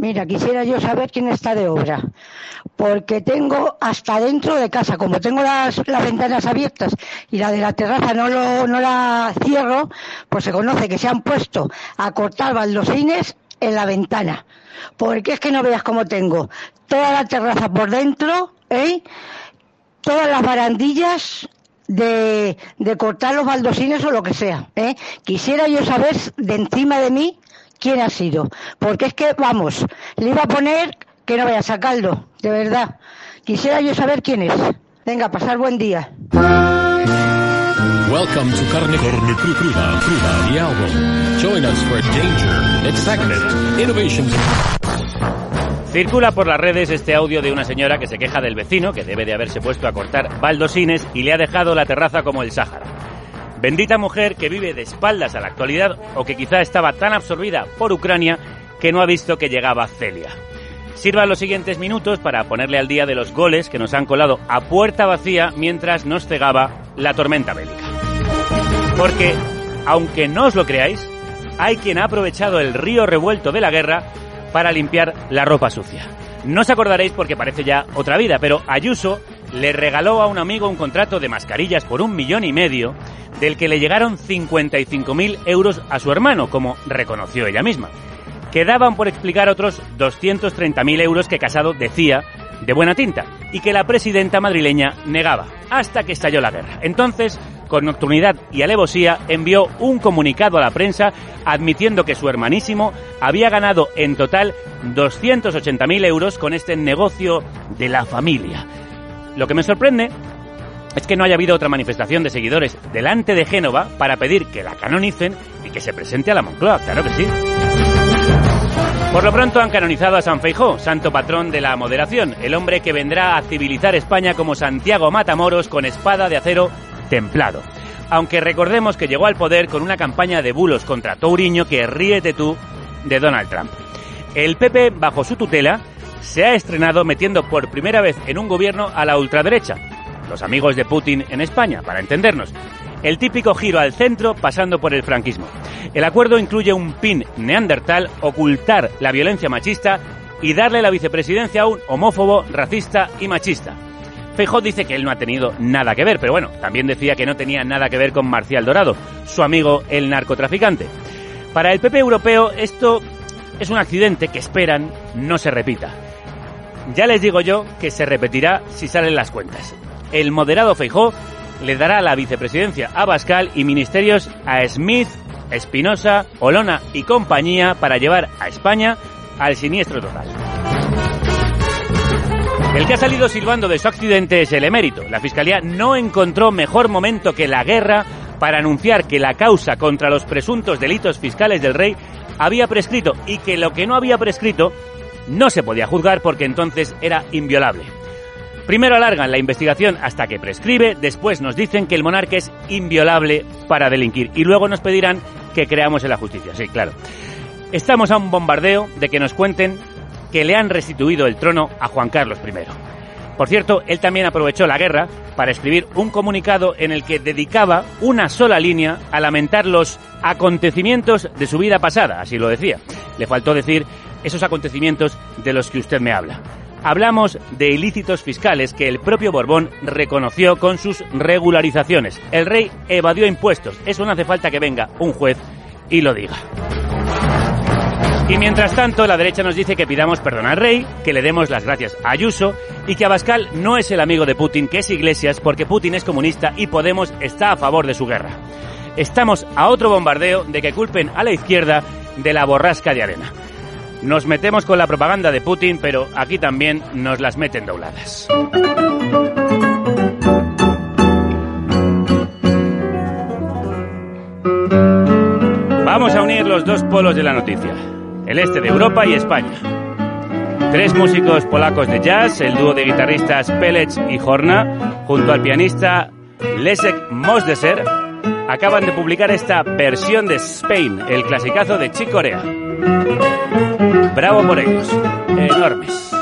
Mira, quisiera yo saber quién está de obra, porque tengo hasta dentro de casa, como tengo las, las ventanas abiertas y la de la terraza no, lo, no la cierro, pues se conoce que se han puesto a cortar baldosines en la ventana. Porque es que no veas cómo tengo toda la terraza por dentro, ¿eh? todas las barandillas de, de cortar los baldosines o lo que sea. ¿eh? Quisiera yo saber de encima de mí quién ha sido. Porque es que, vamos, le iba a poner que no vaya a sacarlo, de verdad. Quisiera yo saber quién es. Venga, pasar buen día. Welcome to Carne, Carne Cru- Cruda, Cruda, the album. Join us for danger, excitement, innovation. Circula por las redes este audio de una señora que se queja del vecino que debe de haberse puesto a cortar baldosines y le ha dejado la terraza como el Sáhara. Bendita mujer que vive de espaldas a la actualidad o que quizá estaba tan absorbida por Ucrania que no ha visto que llegaba Celia. Sirvan los siguientes minutos para ponerle al día de los goles que nos han colado a puerta vacía mientras nos cegaba la tormenta bélica. Porque, aunque no os lo creáis, hay quien ha aprovechado el río revuelto de la guerra para limpiar la ropa sucia. No os acordaréis porque parece ya otra vida, pero Ayuso le regaló a un amigo un contrato de mascarillas por un millón y medio, del que le llegaron 55.000 euros a su hermano, como reconoció ella misma. Quedaban por explicar otros 230.000 euros que Casado decía de buena tinta y que la presidenta madrileña negaba, hasta que estalló la guerra. Entonces, con nocturnidad y alevosía, envió un comunicado a la prensa admitiendo que su hermanísimo había ganado en total 280.000 euros con este negocio de la familia. Lo que me sorprende es que no haya habido otra manifestación de seguidores delante de Génova para pedir que la canonicen y que se presente a la Moncloa, claro que sí. Por lo pronto han canonizado a San Feijó, santo patrón de la moderación, el hombre que vendrá a civilizar España como Santiago Matamoros con espada de acero templado. Aunque recordemos que llegó al poder con una campaña de bulos contra Touriño que ríete tú de Donald Trump. El PP, bajo su tutela, se ha estrenado metiendo por primera vez en un gobierno a la ultraderecha, los amigos de Putin en España, para entendernos. El típico giro al centro pasando por el franquismo. El acuerdo incluye un pin neandertal, ocultar la violencia machista y darle la vicepresidencia a un homófobo, racista y machista. Feijóo dice que él no ha tenido nada que ver, pero bueno, también decía que no tenía nada que ver con Marcial Dorado, su amigo el narcotraficante. Para el PP europeo esto es un accidente que esperan no se repita. Ya les digo yo que se repetirá si salen las cuentas. El moderado Feijó le dará la vicepresidencia a Bascal y ministerios a Smith, Espinosa, Olona y compañía para llevar a España al siniestro total. El que ha salido silbando de su accidente es el emérito. La Fiscalía no encontró mejor momento que la guerra para anunciar que la causa contra los presuntos delitos fiscales del rey había prescrito y que lo que no había prescrito no se podía juzgar porque entonces era inviolable. Primero alargan la investigación hasta que prescribe, después nos dicen que el monarca es inviolable para delinquir y luego nos pedirán que creamos en la justicia. Sí, claro. Estamos a un bombardeo de que nos cuenten que le han restituido el trono a Juan Carlos I. Por cierto, él también aprovechó la guerra para escribir un comunicado en el que dedicaba una sola línea a lamentar los acontecimientos de su vida pasada, así lo decía. Le faltó decir esos acontecimientos de los que usted me habla. Hablamos de ilícitos fiscales que el propio Borbón reconoció con sus regularizaciones. El rey evadió impuestos. Eso no hace falta que venga un juez y lo diga. Y mientras tanto, la derecha nos dice que pidamos perdón al rey, que le demos las gracias a Ayuso y que Abascal no es el amigo de Putin, que es Iglesias, porque Putin es comunista y Podemos está a favor de su guerra. Estamos a otro bombardeo de que culpen a la izquierda de la borrasca de arena. Nos metemos con la propaganda de Putin, pero aquí también nos las meten dobladas. Vamos a unir los dos polos de la noticia, el este de Europa y España. Tres músicos polacos de jazz, el dúo de guitarristas Pelec y Horna, junto al pianista Leszek Mosdeser, acaban de publicar esta versión de Spain, el clasicazo de Chick Corea. Bravo por ellos, enormes.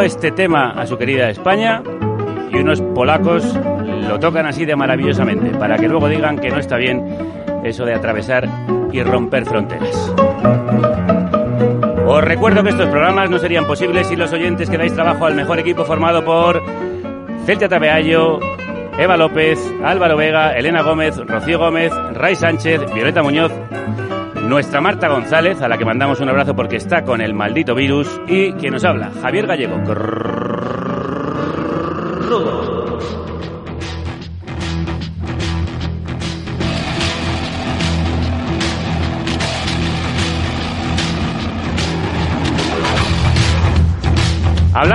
Este tema a su querida España y unos polacos lo tocan así de maravillosamente, para que luego digan que no está bien eso de atravesar y romper fronteras. Os recuerdo que estos programas no serían posibles si los oyentes que dais trabajo al mejor equipo formado por Celtia Tabeallo, Eva López, Álvaro Vega, Elena Gómez, Rocío Gómez, Ray Sánchez, Violeta Muñoz, nuestra Marta González, a la que mandamos un abrazo porque está con el maldito virus, y quien nos habla, Javier Gallego.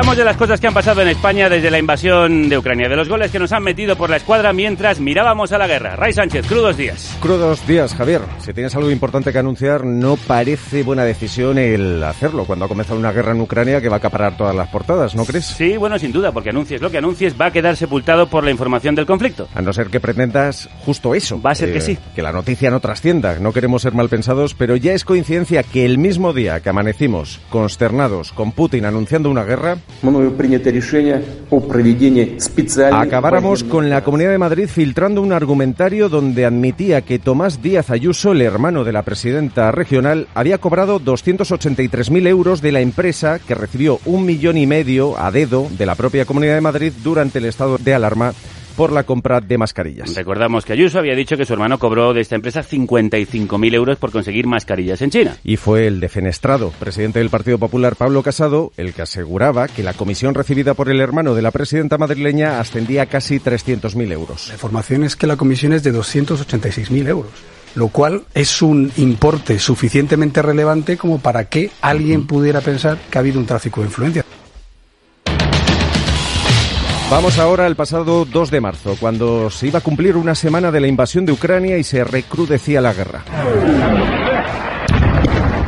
Hablamos de las cosas que han pasado en España desde la invasión de Ucrania, de los goles que nos han metido por la escuadra mientras mirábamos a la guerra. Ray Sánchez, crudos días. Crudos días, Javier. Si tienes algo importante que anunciar, no parece buena decisión el hacerlo cuando ha comenzado una guerra en Ucrania que va a acaparar todas las portadas, ¿no crees? Sí, bueno, sin duda, porque anuncies lo que anuncies va a quedar sepultado por la información del conflicto. A no ser que pretendas justo eso. Va a ser que eh, sí. Que la noticia no trascienda. No queremos ser mal pensados, pero ya es coincidencia que el mismo día que amanecimos consternados con Putin anunciando una guerra, Acabáramos con la Comunidad de Madrid filtrando un argumentario donde admitía que Tomás Díaz Ayuso, el hermano de la presidenta regional, había cobrado 283.000 euros de la empresa que recibió un millón y medio a dedo de la propia Comunidad de Madrid durante el estado de alarma por la compra de mascarillas. Recordamos que Ayuso había dicho que su hermano cobró de esta empresa 55.000 euros por conseguir mascarillas en China. Y fue el defenestrado, presidente del Partido Popular, Pablo Casado, el que aseguraba que la comisión recibida por el hermano de la presidenta madrileña ascendía a casi 300.000 euros. La información es que la comisión es de 286.000 euros lo cual es un importe suficientemente relevante como para que alguien pudiera pensar que ha habido un tráfico de influencia. Vamos ahora al pasado 2 de marzo, cuando se iba a cumplir una semana de la invasión de Ucrania y se recrudecía la guerra.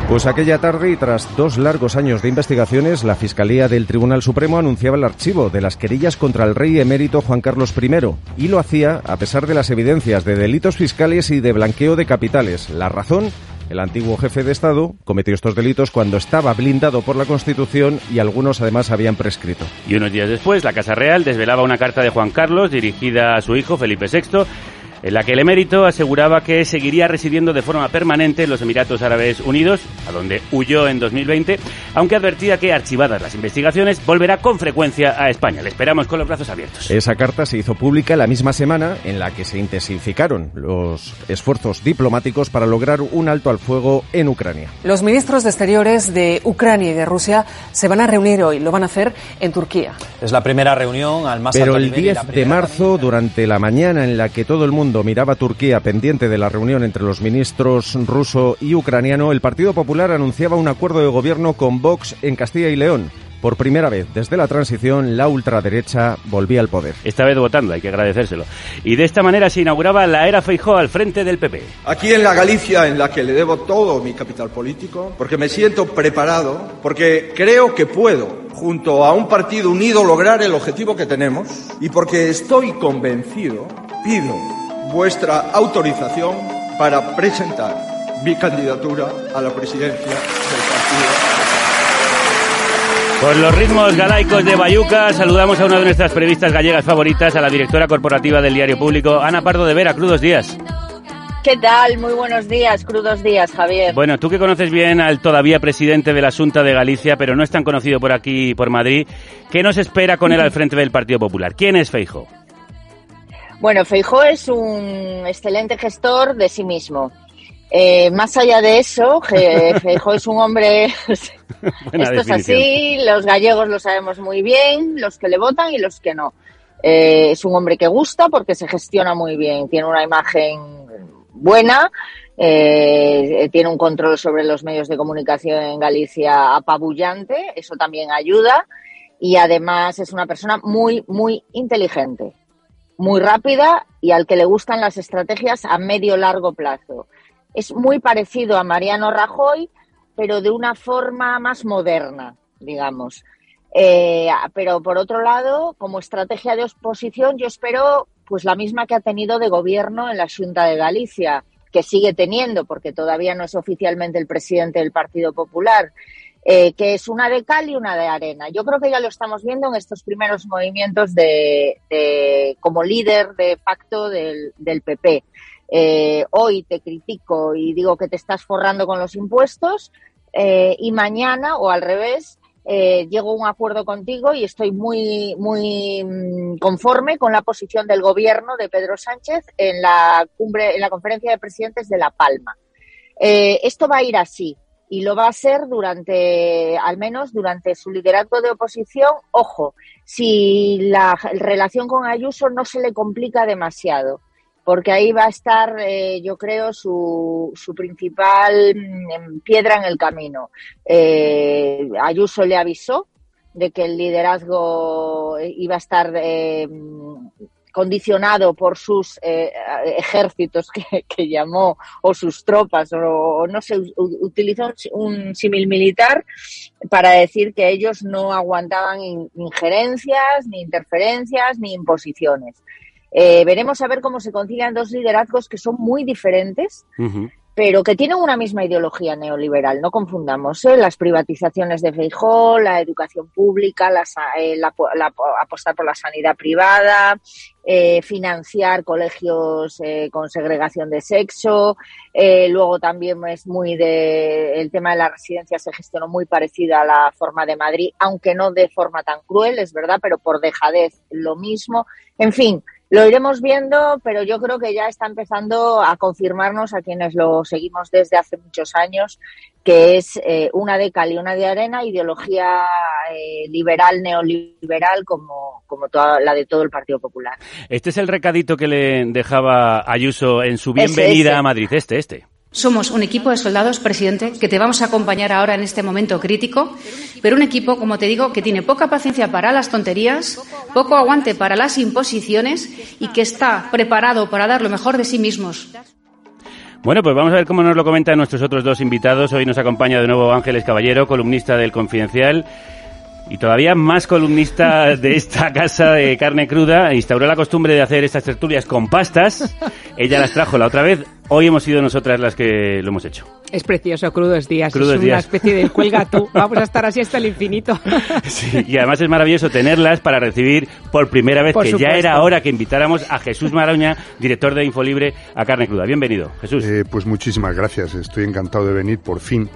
Pues aquella tarde y tras dos largos años de investigaciones, la Fiscalía del Tribunal Supremo anunciaba el archivo de las querellas contra el rey emérito Juan Carlos I y lo hacía a pesar de las evidencias de delitos fiscales y de blanqueo de capitales. La razón, el antiguo jefe de Estado cometió estos delitos cuando estaba blindado por la Constitución y algunos además habían prescrito. Y unos días después, la Casa Real desvelaba una carta de Juan Carlos dirigida a su hijo Felipe VI en la que el emérito aseguraba que seguiría residiendo de forma permanente en los Emiratos Árabes Unidos, a donde huyó en 2020, aunque advertía que, archivadas las investigaciones, volverá con frecuencia a España. Le esperamos con los brazos abiertos. Esa carta se hizo pública la misma semana en la que se intensificaron los esfuerzos diplomáticos para lograr un alto al fuego en Ucrania. Los ministros de Exteriores de Ucrania y de Rusia se van a reunir hoy, lo van a hacer en Turquía. Es la primera reunión al más Pero alto el nivel y 10 la de marzo, durante la mañana en la que todo el mundo miraba a Turquía pendiente de la reunión entre los ministros ruso y ucraniano, el Partido Popular anunciaba un acuerdo de gobierno con Vox en Castilla y León. Por primera vez desde la transición, la ultraderecha volvía al poder. Esta vez votando, hay que agradecérselo. Y de esta manera se inauguraba la era Feijó al frente del PP. Aquí en la Galicia en la que le debo todo mi capital político, porque me siento preparado, porque creo que puedo, junto a un partido unido, lograr el objetivo que tenemos y porque estoy convencido, pido vuestra autorización para presentar mi candidatura a la presidencia del partido. Con los ritmos galaicos de Bayuca, saludamos a una de nuestras periodistas gallegas favoritas, a la directora corporativa del Diario Público, Ana Pardo de Vera. Crudos días. ¿Qué tal? Muy buenos días, crudos días, Javier. Bueno, tú que conoces bien al todavía presidente de la Junta de Galicia, pero no es tan conocido por aquí, por Madrid, ¿qué nos espera con él al frente del Partido Popular? ¿Quién es Feijo? Bueno, Feijó es un excelente gestor de sí mismo. Eh, más allá de eso, Feijó es un hombre... Esto es así, los gallegos lo sabemos muy bien, los que le votan y los que no. Eh, es un hombre que gusta porque se gestiona muy bien, tiene una imagen buena, eh, tiene un control sobre los medios de comunicación en Galicia apabullante, eso también ayuda, y además es una persona muy, muy inteligente, muy rápida y al que le gustan las estrategias a medio largo plazo. Es muy parecido a Mariano Rajoy, pero de una forma más moderna, digamos. Eh, pero por otro lado, como estrategia de oposición, yo espero pues la misma que ha tenido de gobierno en la Junta de Galicia, que sigue teniendo, porque todavía no es oficialmente el presidente del Partido Popular, eh, que es una de cal y una de arena. Yo creo que ya lo estamos viendo en estos primeros movimientos de, como líder de facto del, PP. Eh, hoy te critico y digo que te estás forrando con los impuestos eh, y mañana o al revés llego a un acuerdo contigo y estoy muy muy mm, conforme con la posición del gobierno de Pedro Sánchez en la cumbre en la conferencia de presidentes de La Palma. esto va a ir así y lo va a ser durante, al menos durante su liderazgo de oposición. Ojo, si la relación con Ayuso no se le complica demasiado, porque ahí va a estar, eh, yo creo, su, su principal mm, piedra en el camino. Eh, Ayuso le avisó de que el liderazgo iba a estar eh, condicionado por sus eh, ejércitos que, llamó o sus tropas o, no sé, utilizó un, símil militar para decir que ellos no aguantaban injerencias, ni interferencias, ni imposiciones. Eh, veremos a ver cómo se concilian dos liderazgos que son muy diferentes, pero que tienen una misma ideología neoliberal. No confundamos ¿eh? las privatizaciones de Feijó, la educación pública, la, eh, apostar por la sanidad privada, eh, financiar colegios con segregación de sexo. luego también es muy de el tema de la residencia se gestionó muy parecida a la forma de Madrid, aunque no de forma tan cruel, es verdad, pero por dejadez lo mismo. En fin, lo iremos viendo, pero yo creo que ya está empezando a confirmarnos a quienes lo seguimos desde hace muchos años que es eh, una de cal y una de arena, ideología eh, liberal, neoliberal, como, como toda la de todo el Partido Popular. Este es el recadito que le dejaba Ayuso en su bienvenida a Madrid, este, este. Somos un equipo de soldados, presidente, que te vamos a acompañar ahora en este momento crítico, pero un equipo, como te digo, que tiene poca paciencia para las tonterías, poco aguante para las imposiciones y que está preparado para dar lo mejor de sí mismos. Bueno, pues vamos a ver cómo nos lo comentan nuestros otros dos invitados. Hoy nos acompaña de nuevo Ángeles Caballero, columnista del Confidencial y todavía más columnista de esta casa de carne cruda, instauró la costumbre de hacer estas tertulias con pastas. Ella las trajo la otra vez. Hoy hemos sido nosotras las que lo hemos hecho. Es precioso, crudos días. es una especie de cuelga tú. Vamos a estar así hasta el infinito. Sí, y además es maravilloso tenerlas para recibir por primera vez, que ya era hora que invitáramos a Jesús Maroña, director de Infolibre, a Carne Cruda. Bienvenido, Jesús. Eh, pues muchísimas gracias. Estoy encantado de venir por fin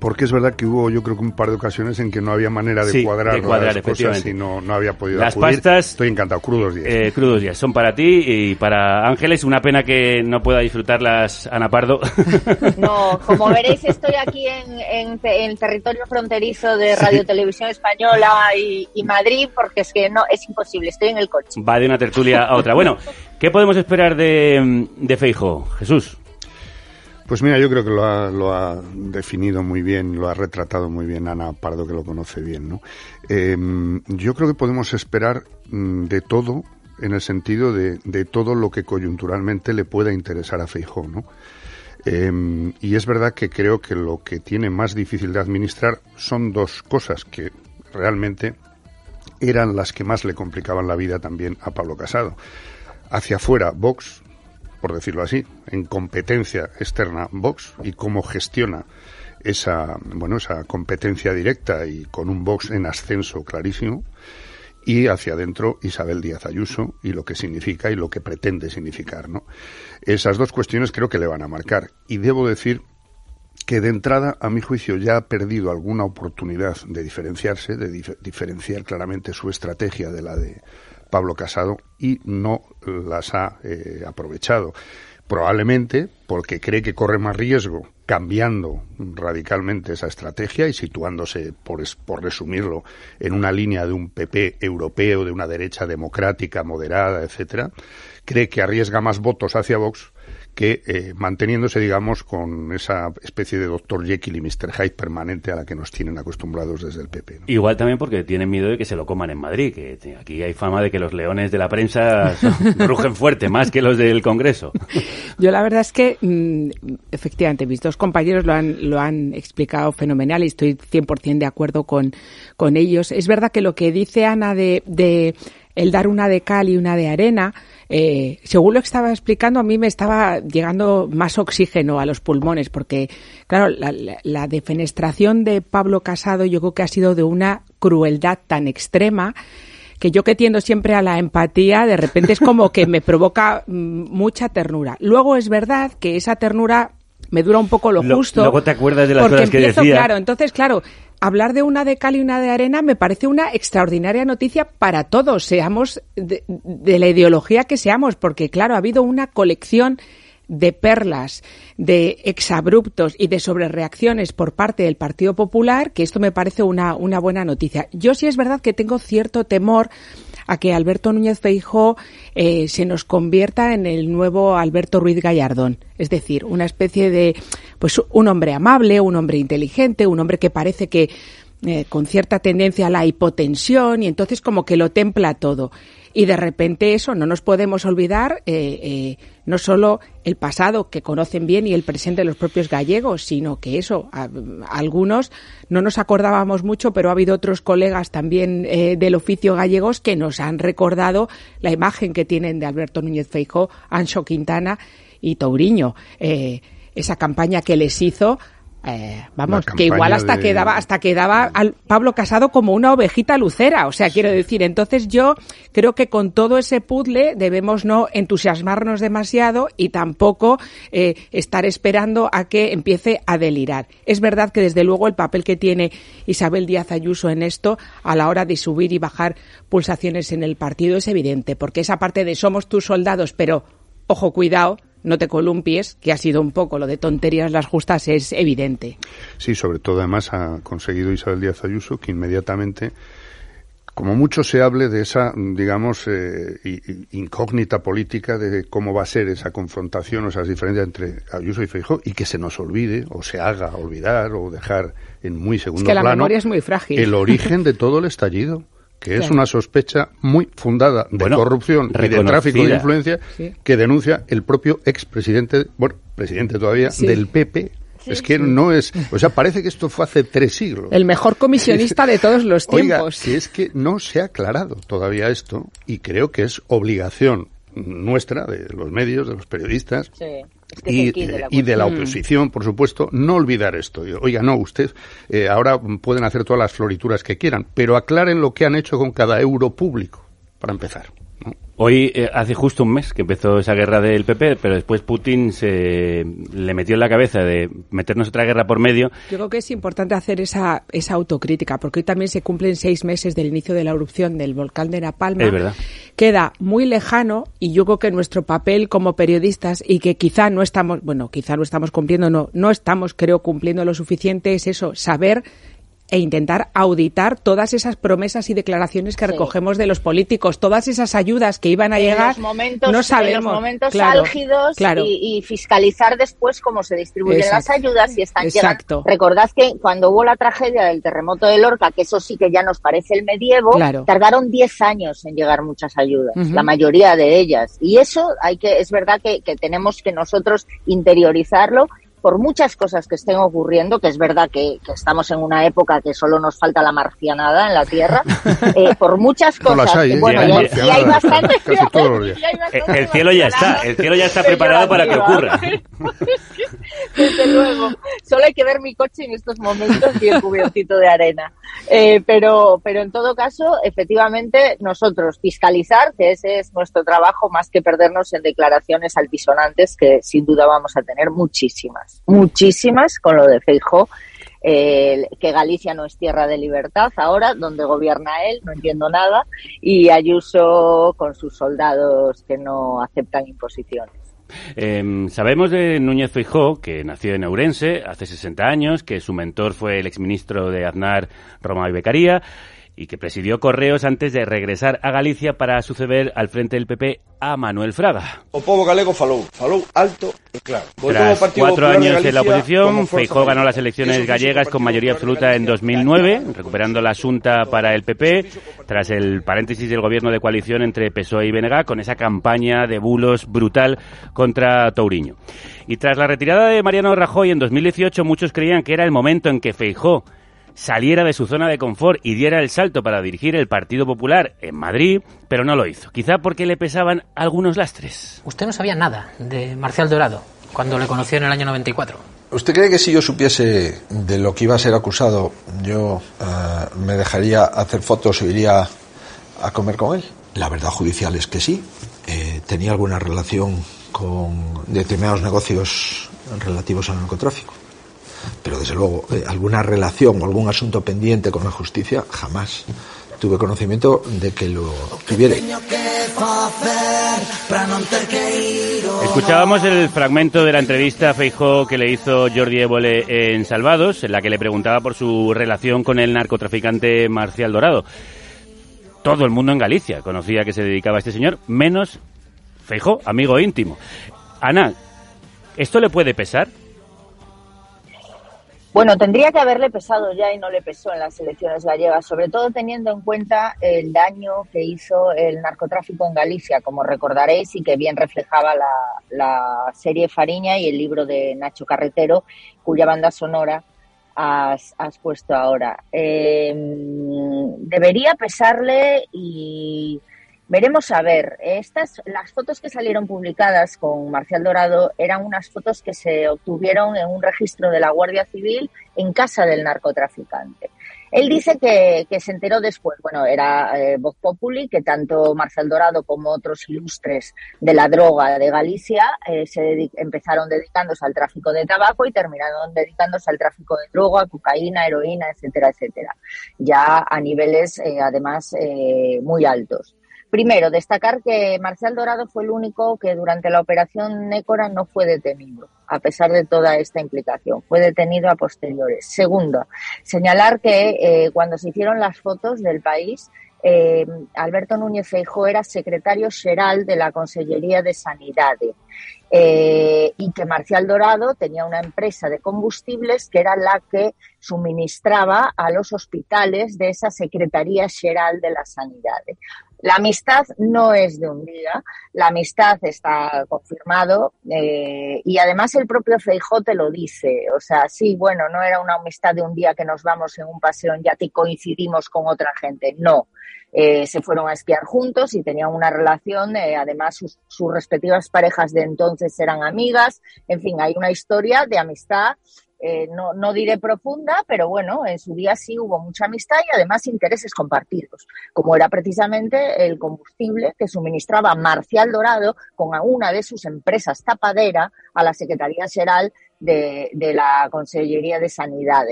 porque es verdad que hubo yo creo que un par de ocasiones en que no había manera de cuadrar, las cosas y no, no había podido las pastas estoy encantado. Crudos días. eh, crudos días. Son para ti y para Ángeles. Una pena que no pueda disfrutarlas Ana Pardo. No como veréis estoy aquí en, en, el territorio fronterizo de Radio Televisión Española y, y Madrid porque es que no es imposible estoy en el coche. Va de una tertulia a otra. Bueno qué podemos esperar de, de Feijo Jesús pues mira, yo creo que lo ha, lo ha, definido muy bien, lo ha retratado muy bien Ana Pardo, que lo conoce bien. ¿no? Em, yo creo que podemos esperar mm, de todo en el sentido de, de, todo lo que coyunturalmente le pueda interesar a Feijó. ¿no? Em, y es verdad que creo que lo que tiene más difícil de administrar son dos cosas que realmente eran las que más le complicaban la vida también a Pablo Casado. Hacia afuera, Vox, por decirlo así, en competencia externa Vox y cómo gestiona esa, bueno, esa competencia directa y con un Vox en ascenso clarísimo y hacia adentro Isabel Díaz Ayuso y lo que significa y lo que pretende significar, ¿no? Esas dos cuestiones creo que le van a marcar y debo decir que de entrada, a mi juicio, ya ha perdido alguna oportunidad de diferenciarse, de diferenciar claramente su estrategia de la de Pablo Casado y no las ha eh, aprovechado. Probablemente porque cree que corre más riesgo cambiando radicalmente esa estrategia y situándose, por, por resumirlo, en una línea de un PP europeo, de una derecha democrática, moderada, etcétera, cree que arriesga más votos hacia Vox que eh, manteniéndose, digamos, con esa especie de Dr. Jekyll y Mr. Hyde permanente a la que nos tienen acostumbrados desde el PP. Igual también porque tienen miedo de que se lo coman en Madrid, que aquí hay fama de que los leones de la prensa rugen fuerte, más que los del Congreso. Yo la verdad es que, mm, efectivamente, mis dos compañeros lo han, lo han explicado fenomenal y estoy 100% de acuerdo con, con ellos. Es verdad que lo que dice Ana de, de el dar una de cal y una de arena, eh, según lo que estaba explicando, a mí me estaba llegando más oxígeno a los pulmones, porque, claro, la, la defenestración de Pablo Casado yo creo que ha sido de una crueldad tan extrema que yo que tiendo siempre a la empatía, de repente es como que me provoca mm, mucha ternura. Luego es verdad que esa ternura me dura un poco lo, justo. Luego te acuerdas de las cosas que decía. Claro, entonces, claro, hablar de una de cal y una de arena me parece una extraordinaria noticia para todos, seamos de, la ideología que seamos, porque claro, ha habido una colección de perlas, de exabruptos y de sobrereacciones por parte del Partido Popular, que esto me parece una, una buena noticia. Yo sí es verdad que tengo cierto temor a que Alberto Núñez Feijó eh, se nos convierta en el nuevo Alberto Ruiz Gallardón. Es decir, una especie de, pues un hombre amable, un hombre inteligente, un hombre que parece que eh, con cierta tendencia a la hipotensión y entonces como que lo templa todo. Y de repente eso, no nos podemos olvidar eh, eh, no solo el pasado que conocen bien y el presente de los propios gallegos, sino que eso, algunos no nos acordábamos mucho, pero ha habido otros colegas también eh, del oficio gallegos que nos han recordado la imagen que tienen de Alberto Núñez Feijó, Ancho Quintana y Touriño. esa campaña que les hizo eh, vamos, que igual hasta quedaba, hasta quedaba al Pablo Casado como una ovejita lucera. O sea, quiero decir, entonces yo creo que con todo ese puzzle debemos no entusiasmarnos demasiado y tampoco eh, estar esperando a que empiece a delirar. Es verdad que desde luego el papel que tiene Isabel Díaz Ayuso en esto a la hora de subir y bajar pulsaciones en el partido es evidente, porque esa parte de somos tus soldados, pero ojo, cuidado, no te columpies, que ha sido un poco lo de tonterías las justas, es evidente. Sí, sobre todo además ha conseguido Isabel Díaz Ayuso que inmediatamente, como mucho se hable de esa, digamos, eh, incógnita política de cómo va a ser esa confrontación o esas diferencias entre Ayuso y Feijóo y que se nos olvide o se haga olvidar o dejar en muy segundo es que la memoria es muy frágil. el origen de todo el estallido que es una sospecha muy fundada de corrupción y de tráfico de influencia que denuncia el propio expresidente, bueno, presidente todavía, del PP. es que no es, o sea, parece que esto fue hace tres siglos. El mejor comisionista de todos los tiempos. Oiga, es que no se ha aclarado todavía esto y creo que es obligación nuestra, de los medios, de los periodistas, y, de la, oposición, por supuesto, no olvidar esto. Oiga, no, usted, eh, ahora pueden hacer todas las florituras que quieran, pero aclaren lo que han hecho con cada euro público, para empezar. Hoy eh, hace justo un mes que empezó esa guerra del PP, pero después Putin se le metió en la cabeza de meternos otra guerra por medio. Yo creo que es importante hacer esa, esa autocrítica, porque hoy también se cumplen seis meses del inicio de la erupción del volcán de Napalm. Es verdad. Queda muy lejano y yo creo que nuestro papel como periodistas y que quizá no estamos, bueno, quizá no estamos cumpliendo, no, no estamos, creo, cumpliendo lo suficiente, es eso, saber e intentar auditar todas esas promesas y declaraciones que recogemos de los políticos, todas esas ayudas que iban a llegar. no sabemos. En los momentos álgidos Y, fiscalizar después cómo se distribuyen las ayudas y están Exacto. Recordad que cuando hubo la tragedia del terremoto de Lorca, que eso sí que ya nos parece el medievo, tardaron 10 años en llegar muchas ayudas, la mayoría de ellas. Y eso hay que, es verdad que, que tenemos que nosotros interiorizarlo por muchas cosas que estén ocurriendo, que es verdad que, estamos en una época que solo nos falta la marcianada en la Tierra, eh, por muchas cosas. bueno, y, hay bastante. El cielo ya está, el cielo ya está preparado para que ocurra. Desde luego. Solo hay que ver mi coche en estos momentos bien cubiertito de arena. Eh, pero, pero en todo caso, efectivamente, nosotros fiscalizar, que ese es nuestro trabajo, más que perdernos en declaraciones altisonantes, que sin duda vamos a tener muchísimas, muchísimas con lo de Feijo. Eh, que Galicia no es tierra de libertad ahora, donde gobierna él, no entiendo nada, y Ayuso con sus soldados que no aceptan imposiciones. Em, sabemos de Núñez Feijó, que nació en Ourense hace 60 años, que su mentor fue el exministro de Aznar, Roma y Becaría, y que presidió Correos antes de regresar a Galicia para suceder al frente del PP a Manuel Fraga. O povo galego falou, falou alto e claro. Tras cuatro años en la oposición, Feijó ganó las elecciones gallegas con mayoría absoluta en 2009, recuperando la asunta para el PP, tras el paréntesis del gobierno de coalición entre PSOE y BNG, con esa campaña de bulos brutal contra Touriño. Y tras la retirada de Mariano Rajoy en 2018, muchos creían que era el momento en que Feijó saliera de su zona de confort y diera el salto para dirigir el Partido Popular en Madrid, pero no lo hizo. Quizá porque le pesaban algunos lastres. Usted no sabía nada de Marcial Dorado cuando le conoció en el año 94. ¿Usted cree que si yo supiese de lo que iba a ser acusado, yo eh, me dejaría hacer fotos o iría a comer con él? La verdad judicial es que sí. Eh, tenía alguna relación con determinados negocios relativos al narcotráfico. Pero desde luego, eh, alguna relación o algún asunto pendiente con la justicia, jamás tuve conocimiento de que lo tuviera. Escuchábamos el fragmento de la entrevista a Feijó que le hizo Jordi Évole en Salvados, en la que le preguntaba por su relación con el narcotraficante Marcial Dorado. Todo el mundo en Galicia conocía que se dedicaba a este señor, menos Feijó, amigo íntimo. Ana, ¿esto le puede pesar? Bueno, tendría que haberle pesado ya y no le pesó en las elecciones gallegas, sobre todo teniendo en cuenta el daño que hizo el narcotráfico en Galicia, como recordaréis, y que bien reflejaba la, serie Fariña y el libro de Nacho Carretero, cuya banda sonora has, puesto ahora. Em, debería pesarle y Veremos a ver, estas, las fotos que salieron publicadas con Marcial Dorado eran unas fotos que se obtuvieron en un registro de la Guardia Civil en casa del narcotraficante. Él dice que, se enteró después, bueno, era eh, Voz Populi, que tanto Marcial Dorado como otros ilustres de la droga de Galicia eh, se empezaron dedicándose al tráfico de tabaco y terminaron dedicándose al tráfico de droga, cocaína, heroína, etcétera, etcétera, ya a niveles eh, además muy altos. Primero, destacar que Marcial Dorado fue el único que durante la operación Nécora no fue detenido, a pesar de toda esta implicación. Fue detenido a posteriores. Segundo, señalar que eh, cuando se hicieron las fotos del país, eh, Alberto Núñez Feijóo era secretario general de la Consellería de Sanidad eh, y que Marcial Dorado tenía una empresa de combustibles que era la que suministraba a los hospitales de esa Secretaría General de la Sanidad. La amistad no es de un día, la amistad está confirmado eh, y además el propio Feijote lo dice. O sea, sí, bueno, no era una amistad de un día que nos vamos en un paseo ya que coincidimos con otra gente, no. Eh, se fueron a esquiar juntos y tenían una relación, eh, además sus, sus respectivas parejas de entonces eran amigas, en fin, hay una historia de amistad eh, no, no diré profunda, pero bueno, en su día sí hubo mucha amistad y además intereses compartidos, como era precisamente el combustible que suministraba Marcial Dorado con una de sus empresas tapadera a la Secretaría General de, la Consellería de Sanidad.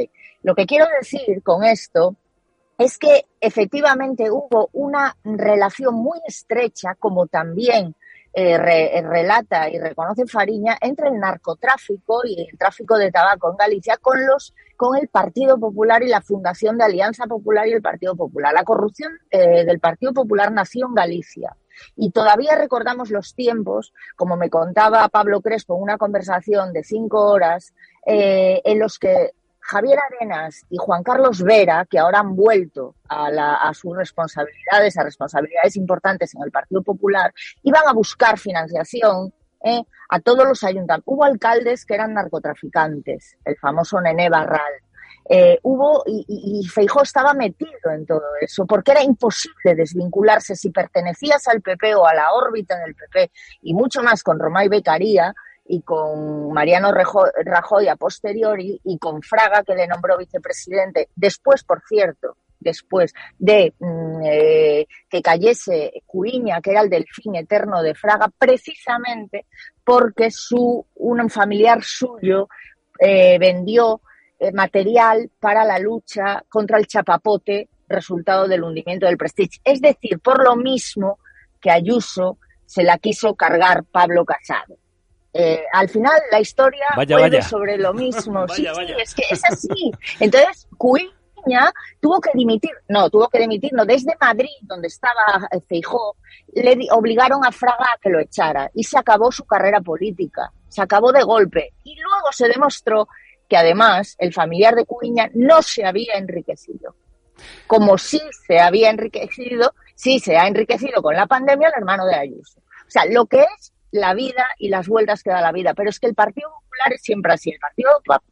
Lo que quiero decir con esto es que efectivamente hubo una relación muy estrecha, como también eh, eh, relata y reconoce Fariña entre el narcotráfico y el tráfico de tabaco en Galicia con los con el Partido Popular y la fundación de Alianza Popular y el Partido Popular. La corrupción eh, del Partido Popular nació en Galicia. Y todavía recordamos los tiempos, como me contaba Pablo Crespo en una conversación de cinco horas, en los que Javier Arenas y Juan Carlos Vera, que ahora han vuelto a, sus responsabilidades, a responsabilidades importantes en el Partido Popular, iban a buscar financiación ¿eh? a todos los ayuntamientos. Hubo alcaldes que eran narcotraficantes, el famoso Nené Barral. Eh, hubo y, y, Feijó estaba metido en todo eso porque era imposible desvincularse si pertenecías al PP o a la órbita del PP y mucho más con Romay Becaría y con Mariano Rajoy a posteriori y con Fraga, que le nombró vicepresidente, después, por cierto, después de mm, eh, que cayese Cuiña, que era el delfín eterno de Fraga, precisamente porque su, un familiar suyo eh, vendió eh, material para la lucha contra el chapapote, resultado del hundimiento del Prestige. Es decir, por lo mismo que Ayuso se la quiso cargar Pablo Casado. Eh, al final la historia vuelve sobre lo mismo. sí, sí, es que es así. Entonces, Queen tuvo que dimitir, no, tuvo que dimitir, no, desde Madrid, donde estaba Feijó, le obligaron a Fraga a que lo echara y se acabó su carrera política, se acabó de golpe. Y luego se demostró que además el familiar de Cuña no se había enriquecido. Como sí se había enriquecido, sí se ha enriquecido con la pandemia el hermano de Ayuso. O sea, lo que es la vida y las vueltas que da la vida. Pero es que el Partido Popular es siempre así. El Partido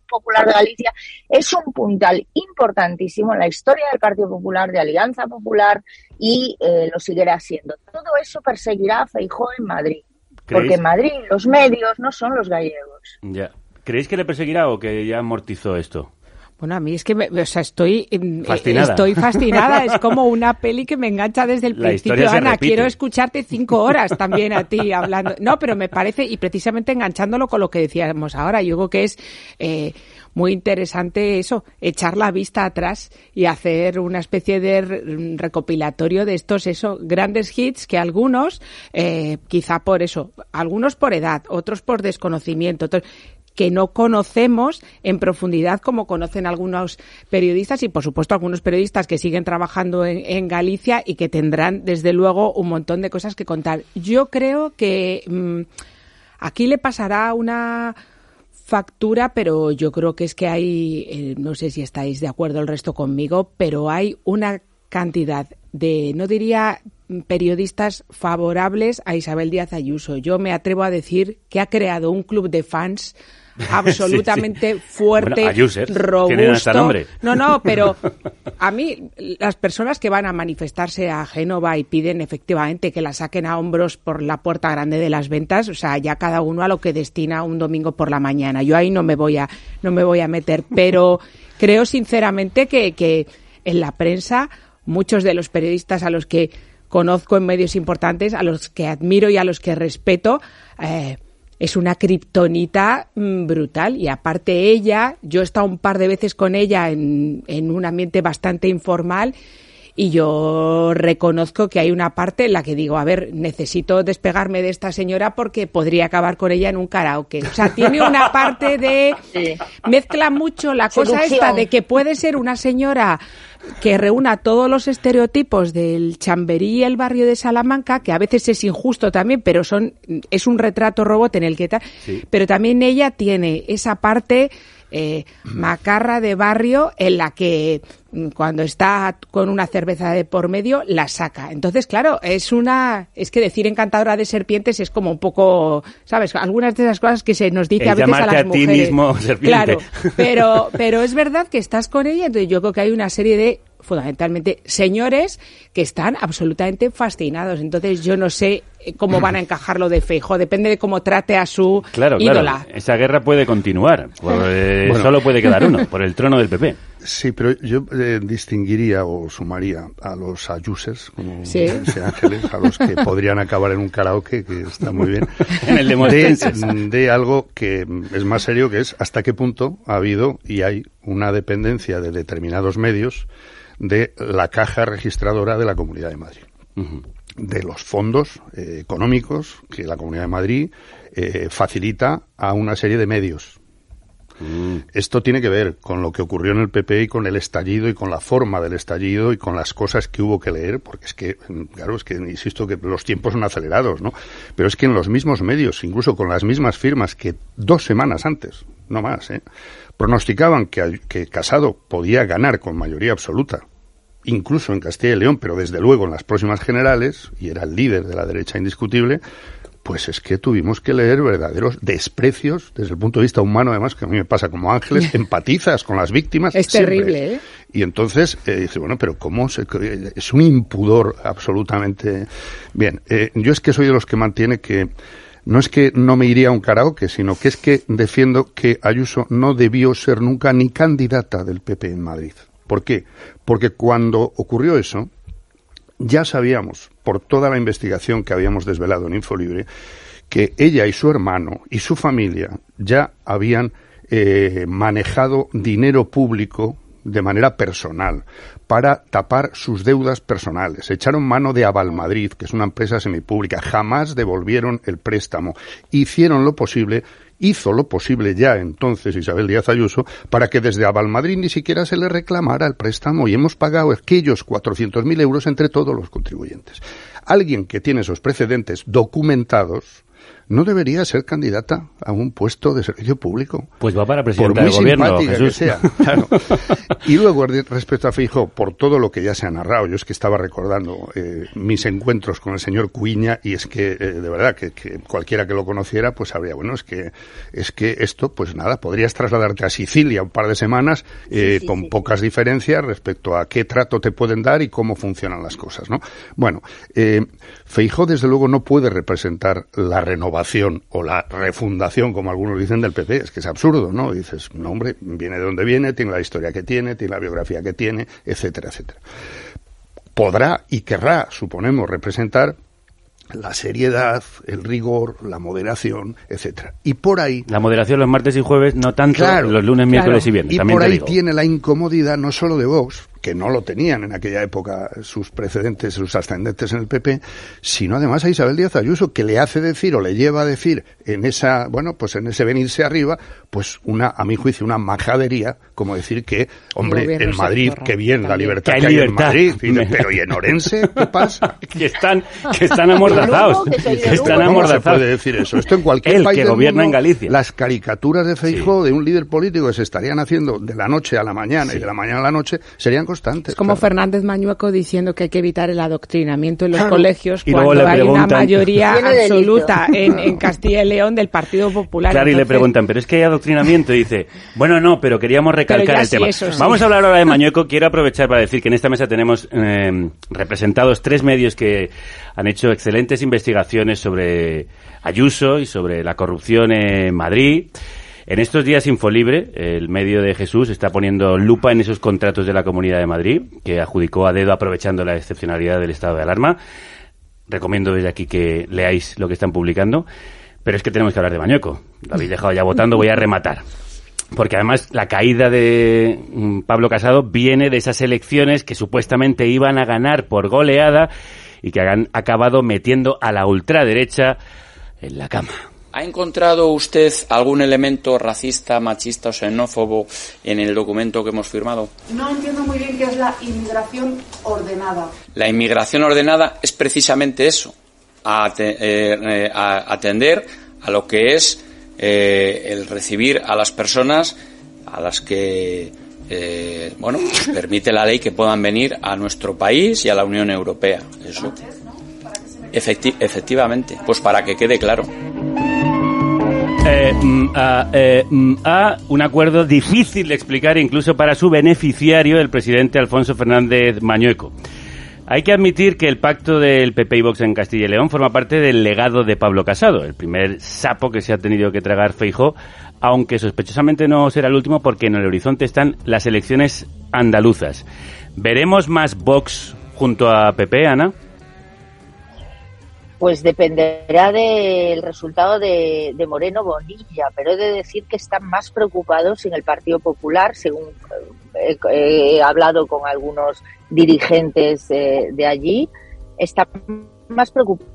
Popular de Galicia es un puntal importantísimo en la historia del Partido Popular, de Alianza Popular, y eh, lo seguirá siendo. Todo eso perseguirá a Feijó en Madrid. Porque en Madrid los medios no son los gallegos. Ya. ¿Creéis que le perseguirá o que ya amortizó esto? Bueno, a mí es que, o sea, estoy mm, fascinada. estoy fascinada. Es como una peli que me engancha desde el principio. Ana, quiero escucharte cinco horas también a ti hablando. No, pero me parece, y precisamente enganchándolo con lo que decíamos ahora, yo creo que es eh, muy interesante eso, echar la vista atrás y hacer una especie de recopilatorio de estos, eso, grandes hits que algunos, eh, quizá por eso, algunos por edad, otros por desconocimiento, otros, que no conocemos en profundidad como conocen algunos periodistas y, por supuesto, algunos periodistas que siguen trabajando en, Galicia y que tendrán, desde luego, un montón de cosas que contar. Yo creo que mm, aquí le pasará una factura, pero yo creo que es que hay, eh, no sé si estáis de acuerdo el resto conmigo, pero hay una cantidad de, no diría periodistas favorables a Isabel Díaz Ayuso. Yo me atrevo a decir que ha creado un club de fans absolutamente fuerte, robusto. No, no, pero a mí las personas que van a manifestarse a Génova y piden efectivamente que la saquen a hombros por la puerta grande de las ventas, o sea, ya cada uno a lo que destina un domingo por la mañana. Yo ahí no me voy a no me voy a meter, pero creo sinceramente que, que en la prensa muchos de los periodistas a los que conozco en medios importantes, a los que admiro y a los que respeto, eh, es una kriptonita mm, brutal. Y aparte ella, yo he estado un par de veces con ella en, en un ambiente bastante informal y yo reconozco que hay una parte en la que digo, a ver, necesito despegarme de esta señora porque podría acabar con ella en un karaoke. O sea, tiene una parte de... Mezcla mucho la cosa esta de que puede ser una señora que reúna todos los estereotipos del chamberí y el barrio de Salamanca, que a veces es injusto también, pero son es un retrato robot en el que está. Pero también ella tiene esa parte eh, macarra de barrio en la que mm, cuando está con una cerveza de por medio la saca. Entonces, claro, es una es que decir encantadora de serpientes es como un poco, ¿sabes? Algunas de esas cosas que se nos dice a veces a las mujeres. mismo serpiente. Claro, pero pero es verdad que estás con ella, entonces yo creo que hay una serie de fundamentalmente señores que están absolutamente fascinados. Entonces yo no sé eh, cómo van a encajar lo de Feijo, depende de cómo trate a su claro, ídola. Claro. Esa guerra puede continuar, eh, solo puede quedar uno, por el trono del PP. Sí, pero yo eh, distinguiría o sumaría a los ayuses, como ángeles, a los que podrían acabar en un karaoke, que está muy bien, en el de, de algo que es más serio, que es hasta qué punto ha habido y hay una dependencia de determinados medios de la caja registradora de la Comunidad de Madrid. De los fondos eh, económicos que la Comunidad de Madrid eh, facilita a una serie de medios. Mm. Esto tiene que ver con lo que ocurrió en el PP y con el estallido y con la forma del estallido y con las cosas que hubo que leer, porque es que, claro, es que insisto que los tiempos son acelerados, ¿no? Pero es que en los mismos medios, incluso con las mismas firmas que dos semanas antes, no más, ¿eh? Pronosticaban que, que Casado podía ganar con mayoría absoluta, incluso en Castilla y León, pero desde luego en las próximas generales, y era el líder de la derecha indiscutible, pues es que tuvimos que leer verdaderos desprecios desde el punto de vista humano, además, que a mí me pasa como ángeles, empatizas con las víctimas. Es terrible, ¿eh? Y entonces eh, dice, bueno, pero ¿cómo? Se, es un impudor absolutamente. Bien, eh, yo es que soy de los que mantiene que no es que no me iría a un karaoke, sino que es que defiendo que Ayuso no debió ser nunca ni candidata del PP en Madrid. ¿Por qué? Porque cuando ocurrió eso, ya sabíamos, por toda la investigación que habíamos desvelado en Infolibre, que ella y su hermano y su familia ya habían eh, manejado dinero público de manera personal para tapar sus deudas personales. Echaron mano de Aval Madrid, que es una empresa semipública. Jamás devolvieron el préstamo. Hicieron lo posible hizo lo posible ya entonces Isabel Díaz Ayuso para que desde Avalmadrid ni siquiera se le reclamara el préstamo y hemos pagado aquellos 400.000 euros entre todos los contribuyentes. Alguien que tiene esos precedentes documentados, no debería ser candidata a un puesto de servicio público. Pues va para por presidenta muy del gobierno, que Jesús. sea. claro. Y luego, respecto a Feijóo, por todo lo que ya se ha narrado, yo es que estaba recordando eh, mis encuentros con el señor Cuiña y es que, eh, de verdad, que, que cualquiera que lo conociera, pues sabría, bueno, es que, es que esto, pues nada, podrías trasladarte a Sicilia un par de semanas eh, con pocas diferencias respecto a qué trato te pueden dar y cómo funcionan las cosas, ¿no? Bueno, eh, Feijó desde luego no puede representar la renovación o la refundación, como algunos dicen, del PP. Es que es absurdo, ¿no? Dices, no, hombre, viene de donde viene, tiene la historia que tiene, tiene la biografía que tiene, etcétera, etcétera. Podrá y querrá, suponemos, representar la seriedad, el rigor, la moderación, etcétera. Y por ahí La moderación los martes y jueves, no tanto Claro, los lunes, miércoles claro. y viernes. Y también por ahí digo. tiene la incomodidad no solo de Vox, que no lo tenían en aquella época sus precedentes, sus ascendentes en el PP, sino además a Isabel Díaz Ayuso, que le hace decir o le lleva a decir en esa, bueno, pues en ese venirse arriba, pues una, a mi juicio, una majadería, como decir que, hombre, en Madrid, qué bien la libertad Que que hay en. Madrid, pero ¿y en Orense qué pasa? que están, que están amordazados. que están ¿Cómo no se amordazados. puede decir eso? Esto en cualquier país que del gobierna mundo, en Galicia. Las caricaturas de Feijóo de un líder político que se estarían haciendo de la noche a la mañana y de la mañana a la noche serían constantes. Es como Fernández Mañueco diciendo que hay que evitar el adoctrinamiento en los Claro. colegios Y cuando hay una mayoría absoluta en, en Castilla y León del Partido Popular. Claro, y le preguntan, ¿pero es que hay adoctrinamiento? Y dice, bueno, no, pero queríamos recalcar Pero el sí, tema. eso sí. Vamos a hablar ahora de Mañueco. Quiero aprovechar para decir que en esta mesa tenemos eh, representados tres medios que han hecho excelentes investigaciones sobre Ayuso y sobre la corrupción en Madrid. En estos días Infolibre, el medio de Jesús, está poniendo lupa en esos contratos de la Comunidad de Madrid, que adjudicó a dedo aprovechando la excepcionalidad del estado de alarma. Recomiendo desde aquí que leáis lo que están publicando. Pero es que tenemos que hablar de Mañueco. Lo habéis dejado ya votando, voy a rematar. Porque además la caída de mm, Pablo Casado viene de esas elecciones que supuestamente iban a ganar por goleada y que han acabado metiendo a la ultraderecha en la cama. ¿Ha encontrado usted algún elemento racista, machista o xenófobo en el documento que hemos firmado? No entiendo muy bien qué es la inmigración ordenada. La inmigración ordenada es precisamente eso, a eh, eh, a atender a lo que es eh, el recibir a las personas a las que eh, bueno pues permite la ley que puedan venir a nuestro país y a la Unión Europea. Eso. Efecti- efectivamente, pues para que quede claro. Eh, mm, a, eh, mm, a un acuerdo difícil de explicar incluso para su beneficiario, el presidente Alfonso Fernández Mañueco. Hay que admitir que el pacto del PP y Vox en Castilla y León forma parte del legado de Pablo Casado, el primer sapo que se ha tenido que tragar Feijó, aunque sospechosamente no será el último porque en el horizonte están las elecciones andaluzas. ¿Veremos más Vox junto a PP, Ana? Pues dependerá del resultado de, de Moreno Bonilla, pero he de decir que están más preocupados en el Partido Popular, según eh, he, he hablado con algunos dirigentes eh, de allí, están más preocupados